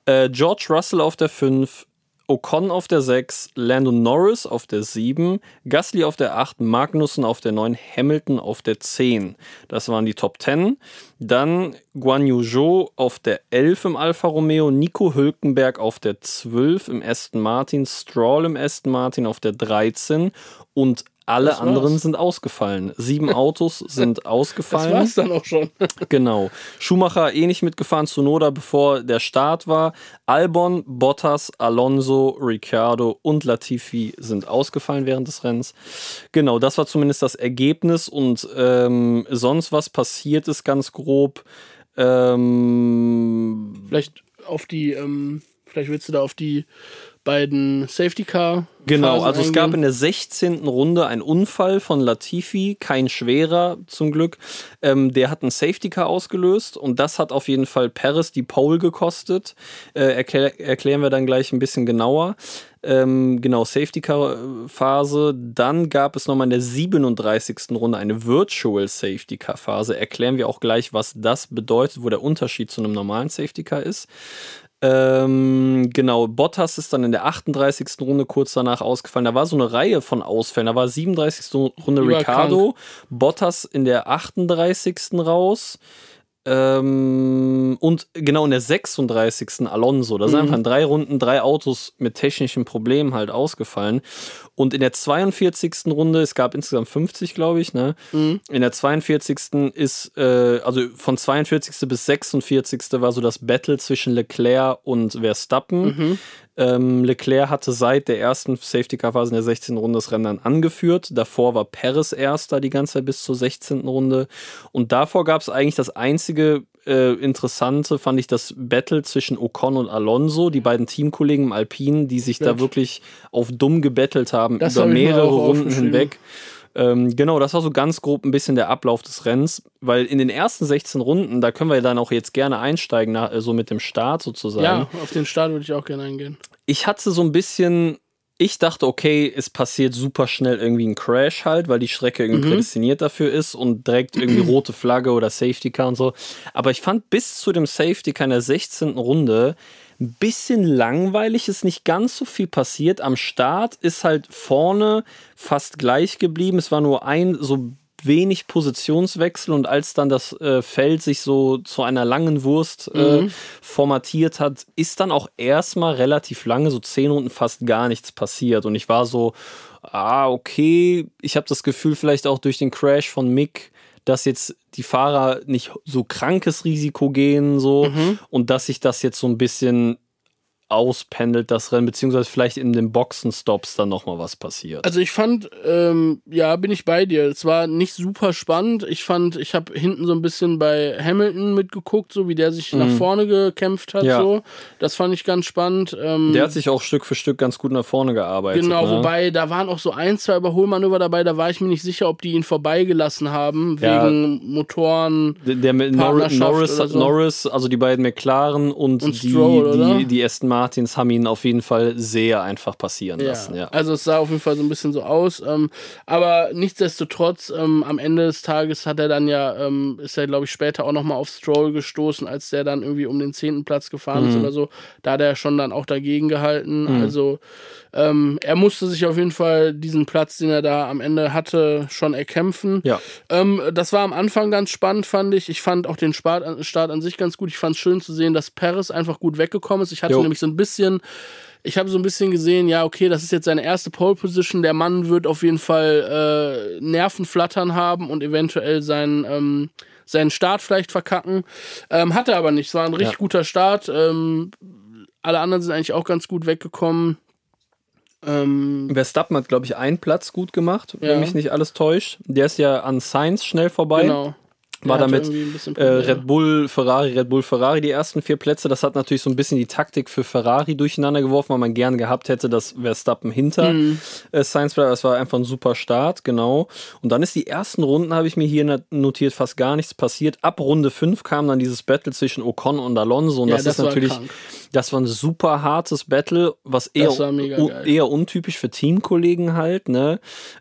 Äh, George Russell auf der 5, Ocon auf der 6, Lando Norris auf der 7, Gasly auf der 8, Magnussen auf der 9, Hamilton auf der 10. Das waren die Top 10. Dann Guan Yu Zhou auf der 11 im Alfa Romeo, Nico Hülkenberg auf der 12 im Aston Martin, Stroll im Aston Martin auf der 13 und alle anderen sind ausgefallen. Sieben [laughs] Autos sind ausgefallen. Das war's dann auch schon. [laughs] genau. Schumacher eh nicht mitgefahren, Tsunoda, bevor der Start war. Albon, Bottas, Alonso, Ricciardo und Latifi sind ausgefallen während des Rennens. Genau, das war zumindest das Ergebnis und ähm, sonst was passiert ist ganz grob. Ähm, vielleicht auf die, ähm, vielleicht willst du da auf die beiden Safety Car. Genau, also es gab in eingehen. der 16. Runde einen Unfall von Latifi, kein schwerer zum Glück. Ähm, der hat einen Safety Car ausgelöst und das hat auf jeden Fall Paris die Pole gekostet. Äh, erklär, erklären wir dann gleich ein bisschen genauer. Ähm, genau, Safety Car Phase. Dann gab es nochmal in der 37. Runde eine Virtual Safety Car Phase. Erklären wir auch gleich, was das bedeutet, wo der Unterschied zu einem normalen Safety Car ist. Ähm, genau, Bottas ist dann in der 38. Runde kurz danach ausgefallen. Da war so eine Reihe von Ausfällen. Da war 37. Runde Überall Ricardo, Bottas in der 38. raus. Ähm, und genau in der 36. Alonso. Da sind Mhm. einfach in drei Runden drei Autos mit technischen Problemen halt ausgefallen. Und in der 42. Runde, es gab insgesamt 50, glaube ich, ne? Mhm. In der 42. ist, äh, also von 42. bis 46. war so das Battle zwischen Leclerc und Verstappen. Mhm. Ähm, Leclerc hatte seit der ersten Safety-Car-Phase in der 16. Runde das Rennen dann angeführt. Davor war Perez erster die ganze Zeit bis zur 16. Runde. Und davor gab es eigentlich das einzige äh, Interessante, fand ich, das Battle zwischen Ocon und Alonso, die beiden Teamkollegen im Alpinen, die sich da Stimmt. wirklich auf dumm gebettelt haben Das über hab mehrere Runden hinweg. Ähm, genau, das war so ganz grob ein bisschen der Ablauf des Rennens, weil in den ersten 16 Runden, da können wir dann auch jetzt gerne einsteigen, äh, so mit dem Start sozusagen. Ja, auf den Start würde ich auch gerne eingehen. Ich hatte so ein bisschen, ich dachte, okay, es passiert super schnell irgendwie ein Crash halt, weil die Strecke irgendwie Mhm. prädestiniert dafür ist und direkt irgendwie [clears throat] rote Flagge oder Safety Car und so. Aber ich fand bis zu dem Safety Car in der 16. Runde ein bisschen langweilig, ist nicht ganz so viel passiert. Am Start ist halt vorne fast gleich geblieben. Es war nur ein so wenig Positionswechsel und als dann das äh, Feld sich so zu einer langen Wurst äh, formatiert hat, ist dann auch erstmal relativ lange, so zehn Runden fast gar nichts passiert und ich war so, ah, okay, ich habe das Gefühl vielleicht auch durch den Crash von Mick, dass jetzt die Fahrer nicht so krankes Risiko gehen so und dass sich das jetzt so ein bisschen auspendelt, das Rennen, beziehungsweise vielleicht in den Boxenstops dann nochmal was passiert. Also ich fand, ähm, ja, bin ich bei dir. Es war nicht super spannend. Ich fand, ich habe hinten so ein bisschen bei Hamilton mitgeguckt, so wie der sich nach vorne gekämpft hat. Mhm. Ja. So, das fand ich ganz spannend. Ähm, Der hat sich auch Stück für Stück ganz gut nach vorne gearbeitet. Genau, ne? wobei da waren auch so ein, zwei Überholmanöver dabei, da war ich mir nicht sicher, ob die ihn vorbeigelassen haben, Ja. wegen Motoren. Der der mit Norris, Partnerschaft Norris, so. Norris, also die beiden McLaren und, Und die, Stroll, die, die Aston Martins haben ihn auf jeden Fall sehr einfach passieren lassen. Ja. Also es sah auf jeden Fall so ein bisschen so aus. Ähm, aber nichtsdestotrotz, ähm, am Ende des Tages hat er dann ja, ähm, ist er, glaube ich, später auch nochmal auf Stroll gestoßen, als der dann irgendwie um den zehnten Platz gefahren Mhm. ist oder so. Da hat er schon dann auch dagegen gehalten. Also ähm, er musste sich auf jeden Fall diesen Platz, den er da am Ende hatte, schon erkämpfen. Ja. Ähm, das war am Anfang ganz spannend, fand ich. Ich fand auch den Start, Start an sich ganz gut. Ich fand es schön zu sehen, dass Paris einfach gut weggekommen ist. Ich hatte Jo. nämlich so ein bisschen, ich habe so ein bisschen gesehen, ja, okay, das ist jetzt seine erste Pole Position. Der Mann wird auf jeden Fall äh, Nervenflattern haben und eventuell seinen, ähm, seinen Start vielleicht verkacken. Ähm, hatte aber nicht. Es war ein richtig Ja. guter Start. Ähm, alle anderen sind eigentlich auch ganz gut weggekommen. Ähm, Verstappen hat, glaube ich, einen Platz gut gemacht, Ja. wenn mich nicht alles täuscht. Der ist ja an Sainz schnell vorbei. genau. War Der hatte damit Äh. Red Bull, Ferrari, Red Bull, Ferrari, die ersten vier Plätze. Das hat natürlich so ein bisschen die Taktik für Ferrari durcheinander geworfen, weil man gern gehabt hätte, dass Verstappen hinter Mhm. äh, Sainz bleibt. Das war einfach ein super Start, genau. Und dann ist die ersten Runden, habe ich mir hier not- notiert, fast gar nichts passiert. Ab Runde 5 kam dann dieses Battle zwischen Ocon und Alonso. Und Ja, das, das ist natürlich krank. Das war ein super hartes Battle, was eher, war eher untypisch für Teamkollegen halt, ne?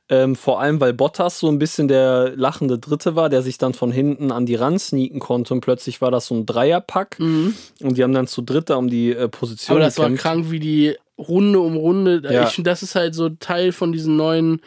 Ähm, vor allem, weil Bottas so ein bisschen der lachende Dritte war, der sich dann von hinten an die ran sneaken konnte und plötzlich war das so ein Dreierpack und die haben dann zu dritt da um die äh, Position Mhm. Aber das war gekämpft. krank, wie die Runde um Runde. Ja. Ich das ist halt so Teil von diesen neuen,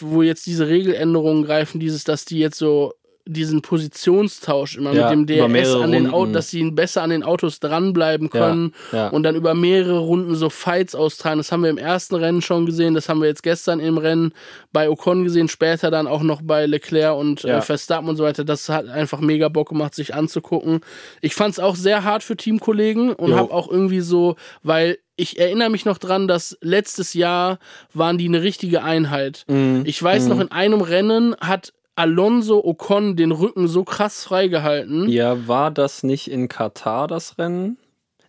wo jetzt diese Regeländerungen greifen, dieses, dass die jetzt so diesen Positionstausch immer Ja, mit dem DRS an den Autos, dass sie besser an den Autos dranbleiben Ja, können ja. und dann über mehrere Runden so Fights austragen. Das haben wir im ersten Rennen schon gesehen, das haben wir jetzt gestern im Rennen bei Ocon gesehen, später dann auch noch bei Leclerc und Ja. äh, Verstappen und so weiter. Das hat einfach mega Bock gemacht, sich anzugucken. Ich fand es auch sehr hart für Teamkollegen und habe auch irgendwie so, weil ich erinnere mich noch dran, dass letztes Jahr waren die eine richtige Einheit. Mhm. Ich weiß noch, in einem Rennen hat Alonso Ocon den Rücken so krass freigehalten. Ja, war das nicht in Katar das Rennen?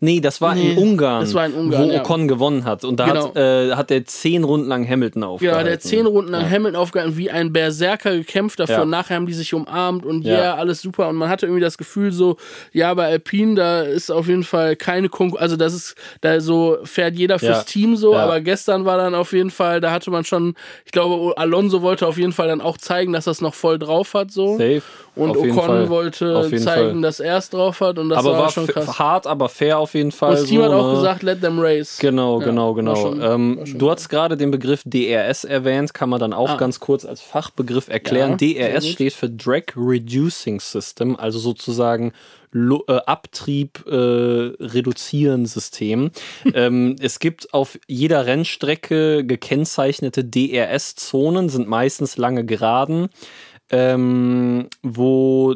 Nee, das war Nee, in Ungarn, das war in Ungarn, wo ja. Ocon gewonnen hat. Und da hat, Genau. äh, hat er zehn Runden lang Hamilton aufgehalten. Ja, der hat zehn Runden lang Ja. Hamilton aufgehalten, wie ein Berserker gekämpft dafür. Ja. Und nachher haben die sich umarmt und Ja. ja, alles super. Und man hatte irgendwie das Gefühl so, ja, bei Alpine, da ist auf jeden Fall keine Konkurrenz. Also das ist, da so fährt jeder fürs. Team so. Aber gestern war dann auf jeden Fall, da hatte man schon, ich glaube, Alonso wollte auf jeden Fall dann auch zeigen, dass er es noch voll drauf hat so. Safe. Und Auf Ocon wollte zeigen, Fall. dass er es drauf hat. Und das aber war, war schon krass. hart, aber fair auf jeden Fall. Das Team so, hat auch ne? gesagt, let them race. Genau, Ja, genau, genau. schon- ähm, du hast gerade den Begriff DRS erwähnt, kann man dann auch Ah. ganz kurz als Fachbegriff erklären. Ja, DRS steht für Drag Reducing System, also sozusagen Lo äh, Abtrieb äh, reduzieren System. [laughs] ähm, es gibt auf jeder Rennstrecke gekennzeichnete DRS-Zonen, sind meistens lange Geraden, ähm, wo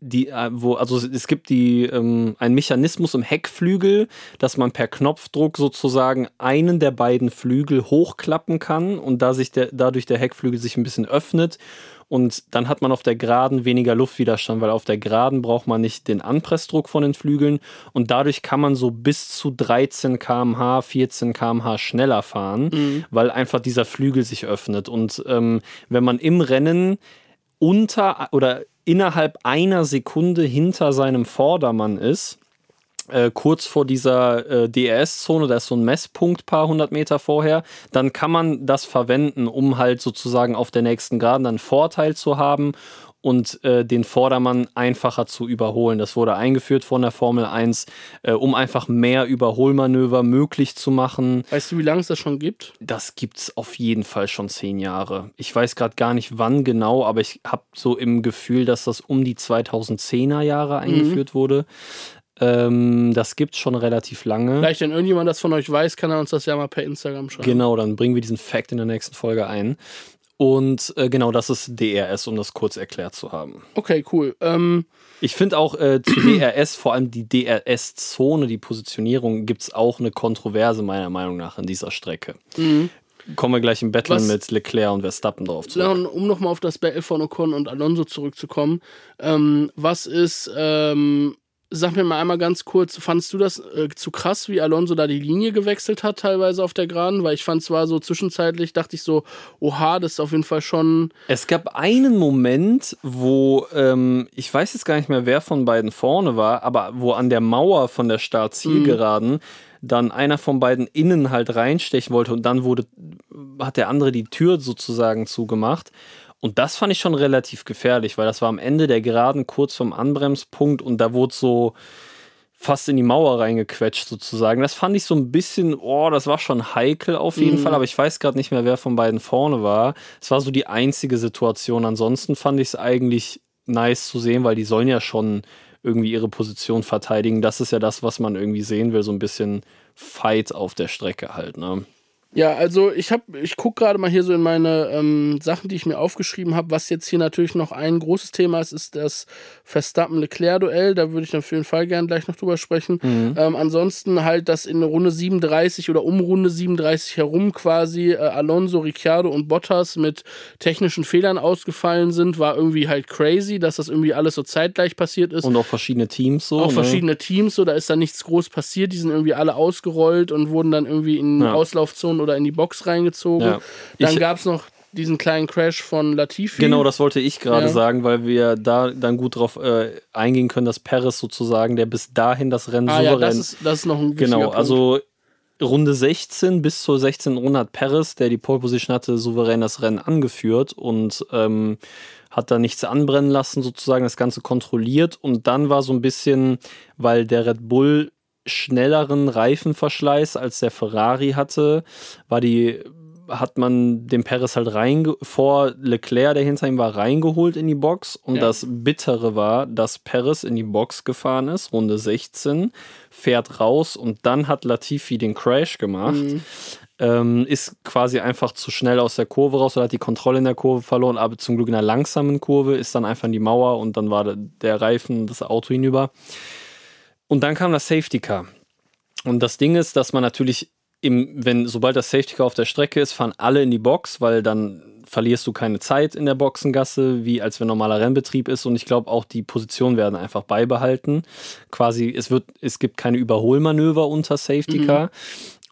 die, äh, wo, also es gibt die, ähm, einen Mechanismus im Heckflügel, dass man per Knopfdruck sozusagen einen der beiden Flügel hochklappen kann und da sich der, dadurch der Heckflügel sich ein bisschen öffnet und dann hat man auf der Geraden weniger Luftwiderstand, weil auf der Geraden braucht man nicht den Anpressdruck von den Flügeln und dadurch kann man so bis zu 13 km/h, 14 km/h schneller fahren, weil einfach dieser Flügel sich öffnet. Und ähm, wenn man im Rennen unter oder innerhalb einer Sekunde hinter seinem Vordermann ist, äh, kurz vor dieser äh, DRS-Zone, da ist so ein Messpunkt paar hundert Meter vorher, dann kann man das verwenden, um halt sozusagen auf der nächsten Geraden einen Vorteil zu haben und äh, den Vordermann einfacher zu überholen. Das wurde eingeführt von der Formel 1, äh, um einfach mehr Überholmanöver möglich zu machen. Weißt du, wie lange es das schon gibt? Das gibt's auf jeden Fall schon zehn Jahre. Ich weiß gerade gar nicht wann genau, aber ich habe so im Gefühl, dass das um die 2010er Jahre eingeführt wurde. Ähm, das gibt's schon relativ lange. Vielleicht, wenn irgendjemand das von euch weiß, kann er uns das ja mal per Instagram schreiben. Genau, dann bringen wir diesen Fact in der nächsten Folge ein. Und äh, genau, das ist DRS, um das kurz erklärt zu haben. Okay, cool. Ähm, Ich finde auch äh, zu [clears throat] DRS, vor allem die DRS-Zone, die Positionierung, gibt's auch eine Kontroverse meiner Meinung nach an dieser Strecke. Kommen wir gleich im Battle mit Leclerc und Verstappen drauf. Leon, um nochmal auf das Battle von Ocon und Alonso zurückzukommen, ähm, was ist, ähm, sag mir mal einmal ganz kurz, fandst du das äh, zu krass, wie Alonso da die Linie gewechselt hat, teilweise auf der Geraden? Weil ich fand zwar so zwischenzeitlich, dachte ich so, oha, das ist auf jeden Fall schon. Es gab einen Moment, wo ähm, ich weiß jetzt gar nicht mehr, wer von beiden vorne war, aber wo an der Mauer von der Start-Zielgeraden dann einer von beiden innen halt reinstechen wollte und dann wurde, hat der andere die Tür sozusagen zugemacht. Und das fand ich schon relativ gefährlich, weil das war am Ende der Geraden kurz vom Anbremspunkt und da wurde so fast in die Mauer reingequetscht sozusagen. Das fand ich so ein bisschen, oh, das war schon heikel auf jeden Fall, aber ich weiß gerade nicht mehr, wer von beiden vorne war. Es war so die einzige Situation. Ansonsten fand ich es eigentlich nice zu sehen, weil die sollen ja schon irgendwie ihre Position verteidigen. Das ist ja das, was man irgendwie sehen will, so ein bisschen Fight auf der Strecke halt, ne? Ja, also ich habe, ich gucke gerade mal hier so in meine ähm, Sachen, die ich mir aufgeschrieben habe. Was jetzt hier natürlich noch ein großes Thema ist, ist das Verstappen-Leclerc-Duell. Da würde ich auf jeden Fall gerne gleich noch drüber sprechen. Ähm, ansonsten halt, dass in Runde 37 oder um Runde 37 herum quasi äh, Alonso, Ricciardo und Bottas mit technischen Fehlern ausgefallen sind, war irgendwie halt crazy, dass das irgendwie alles so zeitgleich passiert ist Und auch verschiedene Teams so. auch ne? verschiedene Teams, so da ist dann nichts groß passiert, die sind irgendwie alle ausgerollt und wurden dann irgendwie in Ja. Auslaufzonen oder in die Box reingezogen. Ja. Dann gab es noch diesen kleinen Crash von Latifi. Genau, das wollte ich gerade Ja. sagen, weil wir da dann gut drauf äh, eingehen können, dass Perez sozusagen, der bis dahin das Rennen ah ja, souverän das ist, das ist noch ein Genau, Punkt. also Runde 16 bis zur 16. Runde hat Perez, der die Pole Position hatte, souverän das Rennen angeführt und ähm, hat da nichts anbrennen lassen, sozusagen das Ganze kontrolliert. Und dann war so ein bisschen, weil der Red Bull schnelleren Reifenverschleiß als der Ferrari hatte, war die hat man den Perez halt reinge vor Leclerc, der hinter ihm war, reingeholt in die Box. Und Ja. das Bittere war, dass Perez in die Box gefahren ist, Runde 16, fährt raus und dann hat Latifi den Crash gemacht. Mhm. Ähm, ist quasi einfach zu schnell aus der Kurve raus oder hat die Kontrolle in der Kurve verloren, aber zum Glück in einer langsamen Kurve ist dann einfach in die Mauer und dann war der Reifen das Auto hinüber. Und dann kam das Safety Car. Und das Ding ist, dass man natürlich im, wenn, sobald das Safety Car auf der Strecke ist, fahren alle in die Box, weil dann verlierst du keine Zeit in der Boxengasse, wie als wenn normaler Rennbetrieb ist. Und ich glaube auch die Positionen werden einfach beibehalten. Quasi, es wird, es gibt keine Überholmanöver unter Safety Car.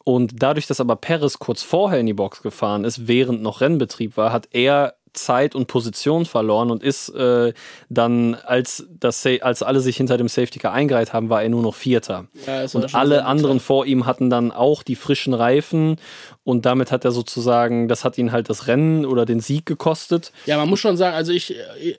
Und dadurch, dass aber Perez kurz vorher in die Box gefahren ist, während noch Rennbetrieb war, hat er Zeit und Position verloren und ist äh, dann, als, das, als alle sich hinter dem Safety Car eingereiht haben, war er nur noch Vierter. Ja, Und alle anderen vor ihm hatten dann auch die frischen Reifen und damit hat er sozusagen, das hat ihn halt das Rennen oder den Sieg gekostet. Ja, man muss schon sagen, also ich,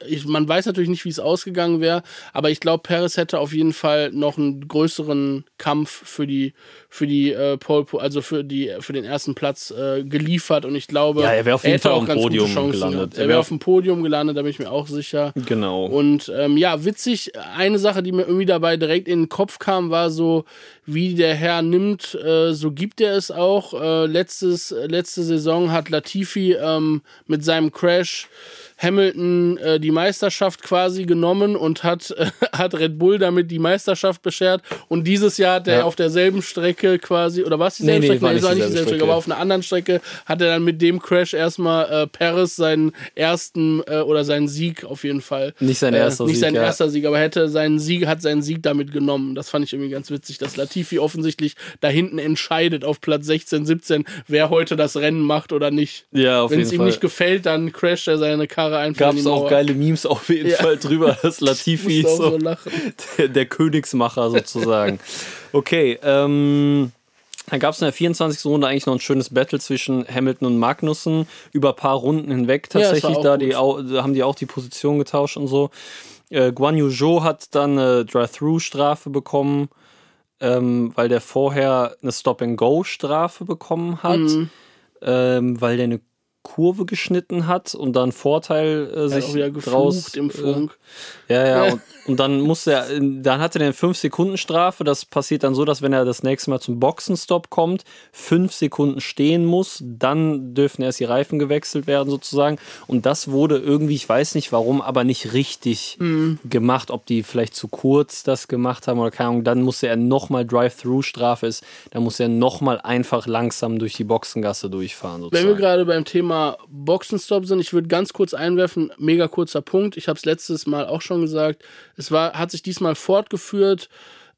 ich man weiß natürlich nicht, wie es ausgegangen wäre, aber ich glaube, Perez hätte auf jeden Fall noch einen größeren Kampf für die, für die äh, Pole, Po- also für die, für den ersten Platz äh, geliefert und ich glaube, Ja, er wäre auf jeden hätte Fall auch ganz gute Podium Chancen gelandet. Er wär wäre auf- auf dem Podium gelandet, da bin ich mir auch sicher. Genau. Und ähm, ja, witzig, eine Sache, die mir irgendwie dabei direkt in den Kopf kam, war so, wie der Herr nimmt, äh, so gibt er es auch. Äh, letztes, letzte Saison hat Latifi ähm, mit seinem Crash Hamilton äh, die Meisterschaft quasi genommen und hat, [laughs] äh, hat Red Bull damit die Meisterschaft beschert. Und dieses Jahr hat er Ja. auf derselben Strecke quasi, oder was dieselbe Nee, nee, Strecke? nicht war nicht dieselbe dieselbe Strecke, Strecke. aber auf einer anderen Strecke hat er dann mit dem Crash erstmal äh, Paris seinen ersten äh, oder seinen Sieg auf jeden Fall. Nicht sein Äh, erster nicht Sieg, sein ja. erster Sieg, aber hätte seinen Sieg, hat seinen Sieg damit genommen. Das fand ich irgendwie ganz witzig, dass Latifi offensichtlich da hinten entscheidet auf Platz 16, 17, wer heute das Rennen macht oder nicht. Ja, auf Wenn es jeden ihm Fall. nicht gefällt, dann crasht er seine Karre einfach Gab es auch geile Memes auf jeden Ja. Fall drüber, [laughs] dass Latifi so, so der, der Königsmacher sozusagen. [laughs] okay, ähm, dann gab es in der 24. Runde eigentlich noch ein schönes Battle zwischen Hamilton und Magnussen über ein paar Runden hinweg Ja, tatsächlich. auch da, die, da haben die auch die Position getauscht und so. Äh, Guan Yu Zhou hat dann eine Drive-Thru-Strafe bekommen, ähm, weil der vorher eine Stop-and-Go-Strafe bekommen hat, Mhm. ähm, weil der eine Kurve geschnitten hat und dann Vorteil äh, sich wieder draus im äh, Funk. ja, ja, [laughs] und, und dann musste er, dann hatte er eine 5-Sekunden-Strafe. Das passiert dann so, dass wenn er das nächste Mal zum Boxenstopp kommt, 5 Sekunden stehen muss, dann dürfen erst die Reifen gewechselt werden, sozusagen. Und das wurde irgendwie, ich weiß nicht warum, aber nicht richtig Mhm. gemacht, ob die vielleicht zu kurz das gemacht haben oder keine Ahnung. Dann musste er nochmal Drive-Thru-Strafe ist, dann muss er nochmal einfach langsam durch die Boxengasse durchfahren, Wenn sozusagen. wir gerade beim Thema Boxenstopp sind, ich würde ganz kurz einwerfen, mega kurzer Punkt. Ich habe es letztes Mal auch schon gesagt. Es war, hat sich diesmal fortgeführt.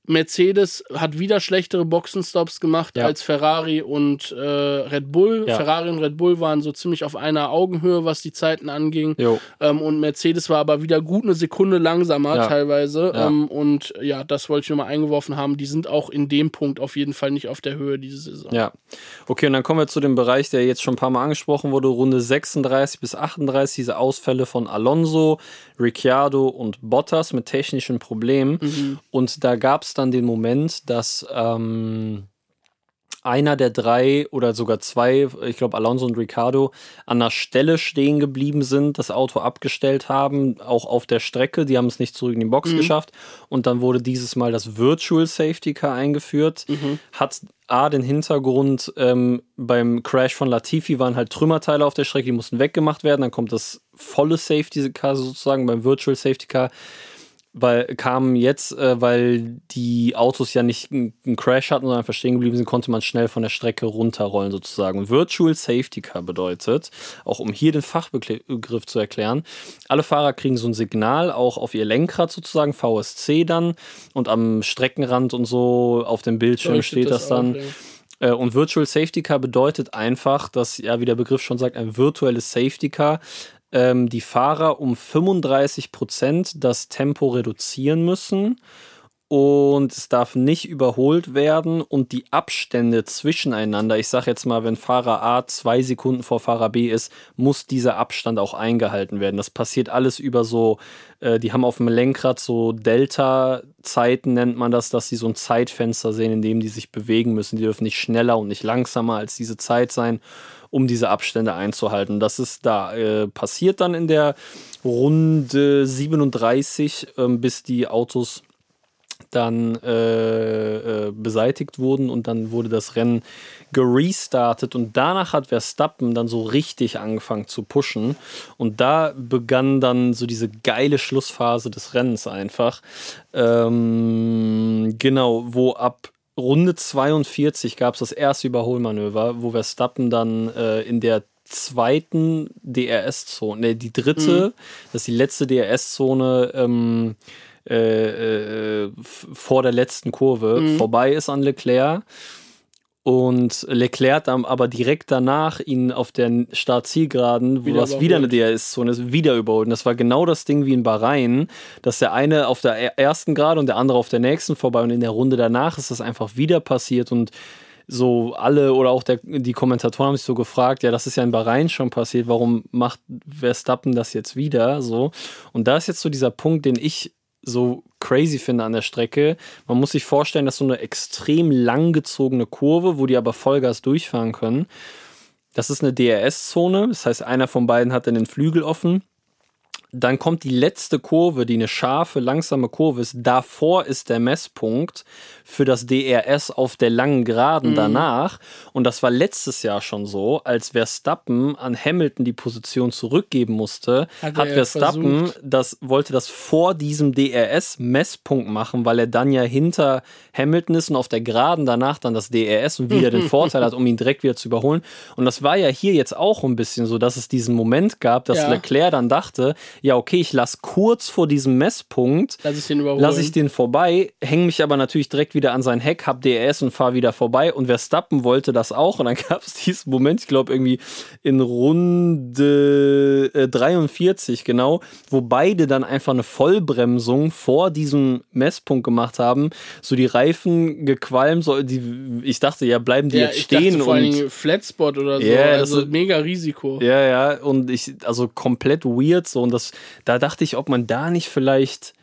Mercedes hat wieder schlechtere Boxenstops gemacht Ja. als Ferrari und äh, Red Bull. Ja. Ferrari und Red Bull waren so ziemlich auf einer Augenhöhe, was die Zeiten anging. Ähm, und Mercedes war aber wieder gut eine Sekunde langsamer Ja. teilweise. Ähm, und ja, das wollte ich nur mal eingeworfen haben. Die sind auch in dem Punkt auf jeden Fall nicht auf der Höhe diese Saison. Ja. Okay, und dann kommen wir zu dem Bereich, der jetzt schon ein paar Mal angesprochen wurde, Runde 36 bis 38, diese Ausfälle von Alonso, Ricciardo und Bottas mit technischen Problemen. Und da gab es dann den Moment, dass ähm, einer der drei oder sogar zwei, ich glaube Alonso und Ricciardo, an der Stelle stehen geblieben sind, das Auto abgestellt haben, auch auf der Strecke. Die haben es nicht zurück in die Box geschafft. Und dann wurde dieses Mal das Virtual Safety Car eingeführt. Hat A, den Hintergrund, ähm, beim Crash von Latifi waren halt Trümmerteile auf der Strecke, die mussten weggemacht werden. Dann kommt das volle Safety Car sozusagen beim Virtual Safety Car weil kamen jetzt, äh, weil die Autos ja nicht einen Crash hatten, sondern einfach stehen geblieben sind, konnte man schnell von der Strecke runterrollen sozusagen. Und Virtual Safety Car bedeutet, auch um hier den Fachbegriff zu erklären, alle Fahrer kriegen so ein Signal auch auf ihr Lenkrad sozusagen, VSC dann und am Streckenrand und so auf dem Bildschirm steht das, das dann. auf, ja. Äh, und Virtual Safety Car bedeutet einfach, dass, ja, wie der Begriff schon sagt, ein virtuelles Safety Car ähm, die Fahrer um 35 Prozent das Tempo reduzieren müssen und es darf nicht überholt werden und die Abstände zwischeneinander, ich sage jetzt mal, wenn Fahrer A zwei Sekunden vor Fahrer B ist, muss dieser Abstand auch eingehalten werden. Das passiert alles über so, äh, die haben auf dem Lenkrad so Delta-Zeiten, nennt man das, dass sie so ein Zeitfenster sehen, in dem die sich bewegen müssen. Die dürfen nicht schneller und nicht langsamer als diese Zeit sein um diese Abstände einzuhalten. Das ist da äh, passiert dann in der Runde 37, äh, bis die Autos dann äh, äh, beseitigt wurden und dann wurde das Rennen gerestartet und danach hat Verstappen dann so richtig angefangen zu pushen und da begann dann so diese geile Schlussphase des Rennens einfach. Ähm, genau, wo ab Runde 42 gab es das erste Überholmanöver, wo Verstappen dann äh, in der zweiten DRS-Zone, ne, die dritte, mhm. das ist die letzte DRS-Zone, ähm, äh, äh, vor der letzten Kurve mhm. vorbei ist an Leclerc. Und Leclerc dann aber direkt danach ihn auf der Start-Zielgeraden, wo was wieder eine DRS-Zone ist, wieder überholt. Und das war genau das Ding wie in Bahrain, dass der eine auf der ersten Gerade und der andere auf der nächsten vorbei. Und in der Runde danach ist das einfach wieder passiert. Und so alle oder auch der, die Kommentatoren haben sich so gefragt, ja, das ist ja in Bahrain schon passiert, warum macht Verstappen das jetzt wieder? So. Und da ist jetzt so dieser Punkt, den ich so crazy finde an der Strecke. Man muss sich vorstellen, dass so eine extrem langgezogene Kurve, wo die aber Vollgas durchfahren können. Das ist eine DRS-Zone, das heißt, einer von beiden hat dann den Flügel offen dann kommt die letzte Kurve, die eine scharfe, langsame Kurve ist. Davor ist der Messpunkt für das DRS auf der langen Geraden mhm. danach. Und das war letztes Jahr schon so, als Verstappen an Hamilton die Position zurückgeben musste, hat, hat Verstappen das, wollte das vor diesem DRS-Messpunkt machen, weil er dann ja hinter Hamilton ist und auf der Geraden danach dann das DRS und wieder den [laughs] Vorteil hat, um ihn direkt wieder zu überholen. Und das war ja hier jetzt auch ein bisschen so, dass es diesen Moment gab, dass ja. Leclerc dann dachte, ja, okay, ich lasse kurz vor diesem Messpunkt, lasse ich den. Lasse ich den vorbei, hänge mich aber natürlich direkt wieder an sein Heck, hab DRS und fahre wieder vorbei. Und Verstappen wollte das auch. Und dann [laughs] gab es diesen Moment, ich glaube irgendwie in Runde äh, 43 genau, wo beide dann einfach eine Vollbremsung vor diesem Messpunkt gemacht haben. So die Reifen gequalmt, so die, ich dachte, ja, bleiben die ja, jetzt stehen. Dachte vor und Flatspot oder so, yeah, also mega Risiko. Ja, ja, und ich, also komplett weird so und das da dachte ich, ob man da nicht vielleicht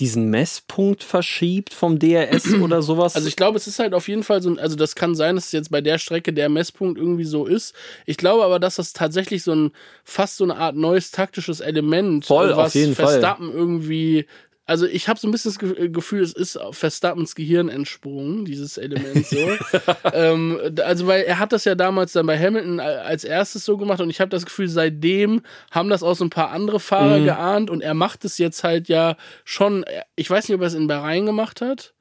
diesen Messpunkt verschiebt vom DRS [clears throat] oder sowas. Also ich glaube, es ist halt auf jeden Fall so, also das kann sein, dass es jetzt bei der Strecke der Messpunkt irgendwie so ist. Ich glaube aber, dass das tatsächlich so ein fast so eine Art neues taktisches Element, Voll, was auf jeden Verstappen Fall. irgendwie also ich habe so ein bisschen das äh, Gefühl, es ist Verstappens Gehirn entsprungen, dieses Element so. [laughs] ähm, also weil er hat das ja damals dann bei Hamilton als erstes so gemacht und ich habe das Gefühl, seitdem haben das auch so ein paar andere Fahrer mhm. geahnt und er macht es jetzt halt ja schon, ich weiß nicht, ob er es in Bahrain gemacht hat.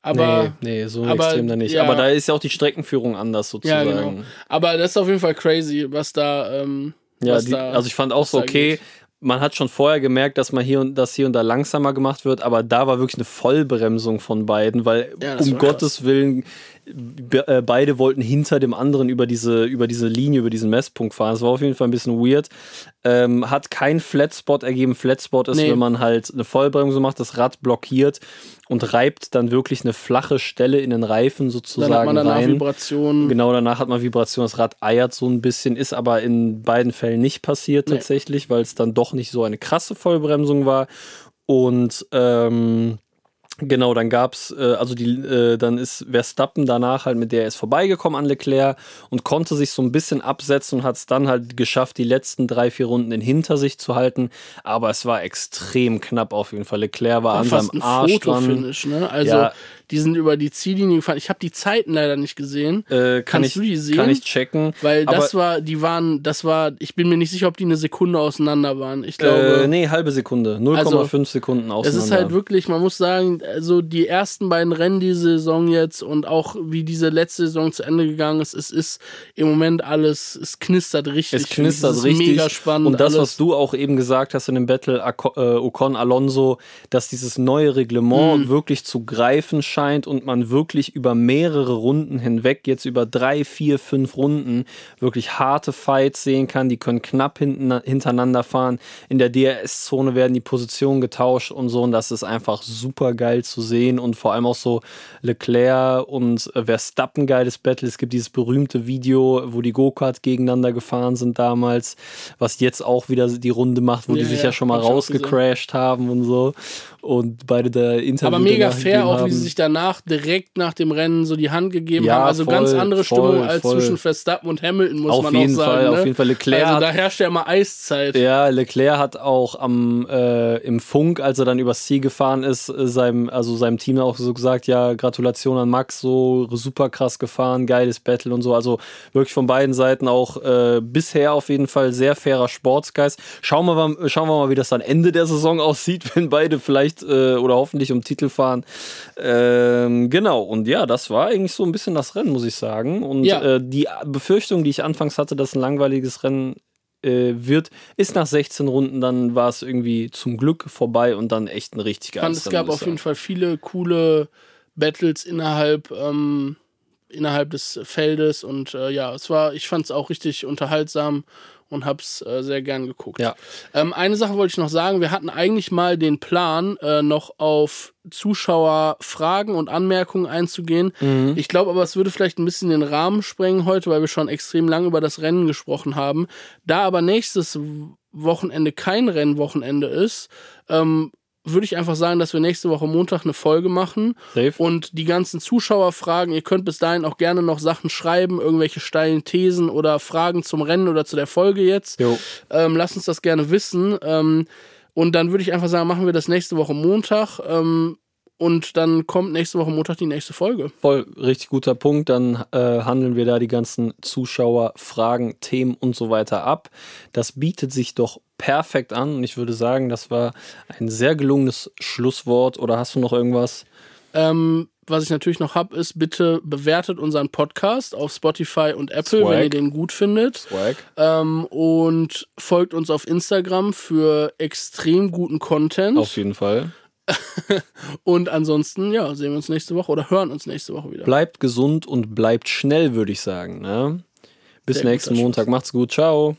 Aber, nee, nee, so aber, extrem da nicht. Ja. Aber da ist ja auch die Streckenführung anders sozusagen. Ja, genau. Aber das ist auf jeden Fall crazy, was da. Ähm, ja, die, da, also ich fand auch so, okay, geht man hat schon vorher gemerkt, dass man hier und das hier und da langsamer gemacht wird, aber da war wirklich eine Vollbremsung von beiden, weil ja, um Gottes Willen äh, beide wollten hinter dem anderen über diese, über diese Linie, über diesen Messpunkt fahren. Das war auf jeden Fall ein bisschen weird. Ähm, hat kein Flatspot ergeben. Flatspot ist, nee. wenn man halt eine Vollbremsung macht, das Rad blockiert und reibt dann wirklich eine flache Stelle in den Reifen sozusagen dann hat man danach rein. Vibration. Genau, danach hat man Vibration. Das Rad eiert so ein bisschen, ist aber in beiden Fällen nicht passiert nee. tatsächlich, weil es dann doch nicht so eine krasse Vollbremsung war. Und ähm, Genau, dann gab's, äh, also die, äh, dann ist Verstappen danach halt mit der ist vorbeigekommen an Leclerc und konnte sich so ein bisschen absetzen und hat es dann halt geschafft, die letzten drei, vier Runden in hinter sich zu halten. Aber es war extrem knapp auf jeden Fall. Leclerc war, war an seinem Arsch dran. Ne? Also ja, die sind über die Ziellinie gefahren. Ich habe die Zeiten leider nicht gesehen. Äh, kann Kannst ich, du die sehen? Kann ich checken. Weil das war, die waren, das war, ich bin mir nicht sicher, ob die eine Sekunde auseinander waren. Ich glaube. Äh, nee, halbe Sekunde. 0,5 also, Sekunden auseinander. Es ist halt wirklich, man muss sagen, also die ersten beiden Rennen diese Saison jetzt und auch wie diese letzte Saison zu Ende gegangen ist, es ist im Moment alles, es knistert richtig. Es knistert Es richtig. Mega spannend. und das, alles. was du auch eben gesagt hast in dem Battle äh, Ocon Alonso, dass dieses neue Reglement Mhm. wirklich zu greifen scheint und man wirklich über mehrere Runden hinweg, jetzt über drei, vier, fünf Runden, wirklich harte Fights sehen kann. Die können knapp hinten, hintereinander fahren. In der DRS-Zone werden die Positionen getauscht und so. Und das ist einfach super geil zu sehen. Und vor allem auch so Leclerc und Verstappen geiles Battle. Es gibt dieses berühmte Video, wo die Go-Kart gegeneinander gefahren sind damals, was jetzt auch wieder die Runde macht, wo Ja, die sich ja, ja schon mal rausgecrashed haben und so. Und beide da Interview aber mega fair, auch wie haben. sie sich danach direkt nach dem Rennen so die Hand gegeben Ja, haben. Also voll, ganz andere voll, Stimmung als voll. zwischen Verstappen und Hamilton, muss Auf man auch sagen. Fall, ne? auf jeden Fall. Leclerc also da herrscht ja immer Eiszeit. Ja, Leclerc hat auch am äh, im Funk, als er dann übers Ziel gefahren ist, äh, seinem, also seinem Team auch so gesagt, ja, Gratulation an Max, so super krass gefahren, geiles Battle und so. Also wirklich von beiden Seiten auch äh, bisher auf jeden Fall sehr fairer Sportsgeist. Schauen wir mal, schauen wir mal, wie das dann Ende der Saison [laughs] aussieht, wenn beide vielleicht äh, oder hoffentlich um Titel fahren. Ähm, genau, und ja, das war eigentlich so ein bisschen das Rennen, muss ich sagen. Und Ja. äh, die Befürchtung, die ich anfangs hatte, dass ein langweiliges Rennen äh, wird, ist nach 16 Runden, dann war es irgendwie zum Glück vorbei und dann echt ein richtig Ich fand, geiles es gab auf jeden Fall viele coole Battles innerhalb, ähm, innerhalb des Feldes und äh, ja, es war, ich fand es auch richtig unterhaltsam und hab's äh, sehr gern geguckt. Ja. Ähm, eine Sache wollte ich noch sagen, wir hatten eigentlich mal den Plan, äh, noch auf Zuschauerfragen und Anmerkungen einzugehen. Mhm. Ich glaube aber, es würde vielleicht ein bisschen den Rahmen sprengen heute, weil wir schon extrem lange über das Rennen gesprochen haben. Da aber nächstes Wochenende kein Rennwochenende ist, ähm, würde ich einfach sagen, dass wir nächste Woche Montag eine Folge machen Safe. und die ganzen Zuschauerfragen, ihr könnt bis dahin auch gerne noch Sachen schreiben, irgendwelche steilen Thesen oder Fragen zum Rennen oder zu der Folge jetzt. Jo. Ähm, lasst uns das gerne wissen. Ähm, und dann würde ich einfach sagen, machen wir das nächste Woche Montag. Ähm, und dann kommt nächste Woche Montag die nächste Folge. Voll richtig guter Punkt. Dann äh, handeln wir da die ganzen Zuschauerfragen, Themen und so weiter ab. Das bietet sich doch perfekt an und ich würde sagen, das war ein sehr gelungenes Schlusswort. Oder hast du noch irgendwas? Ähm, was ich natürlich noch habe, ist, bitte bewertet unseren Podcast auf Spotify und Apple, Swag. wenn ihr den gut findet. Ähm, und folgt uns auf Instagram für extrem guten Content. Auf jeden Fall. [laughs] und ansonsten, ja, sehen wir uns nächste Woche oder hören uns nächste Woche wieder. Bleibt gesund und bleibt schnell, würde ich sagen. Ne? Bis Sehr nächsten Schluss. Montag. Macht's gut. Ciao.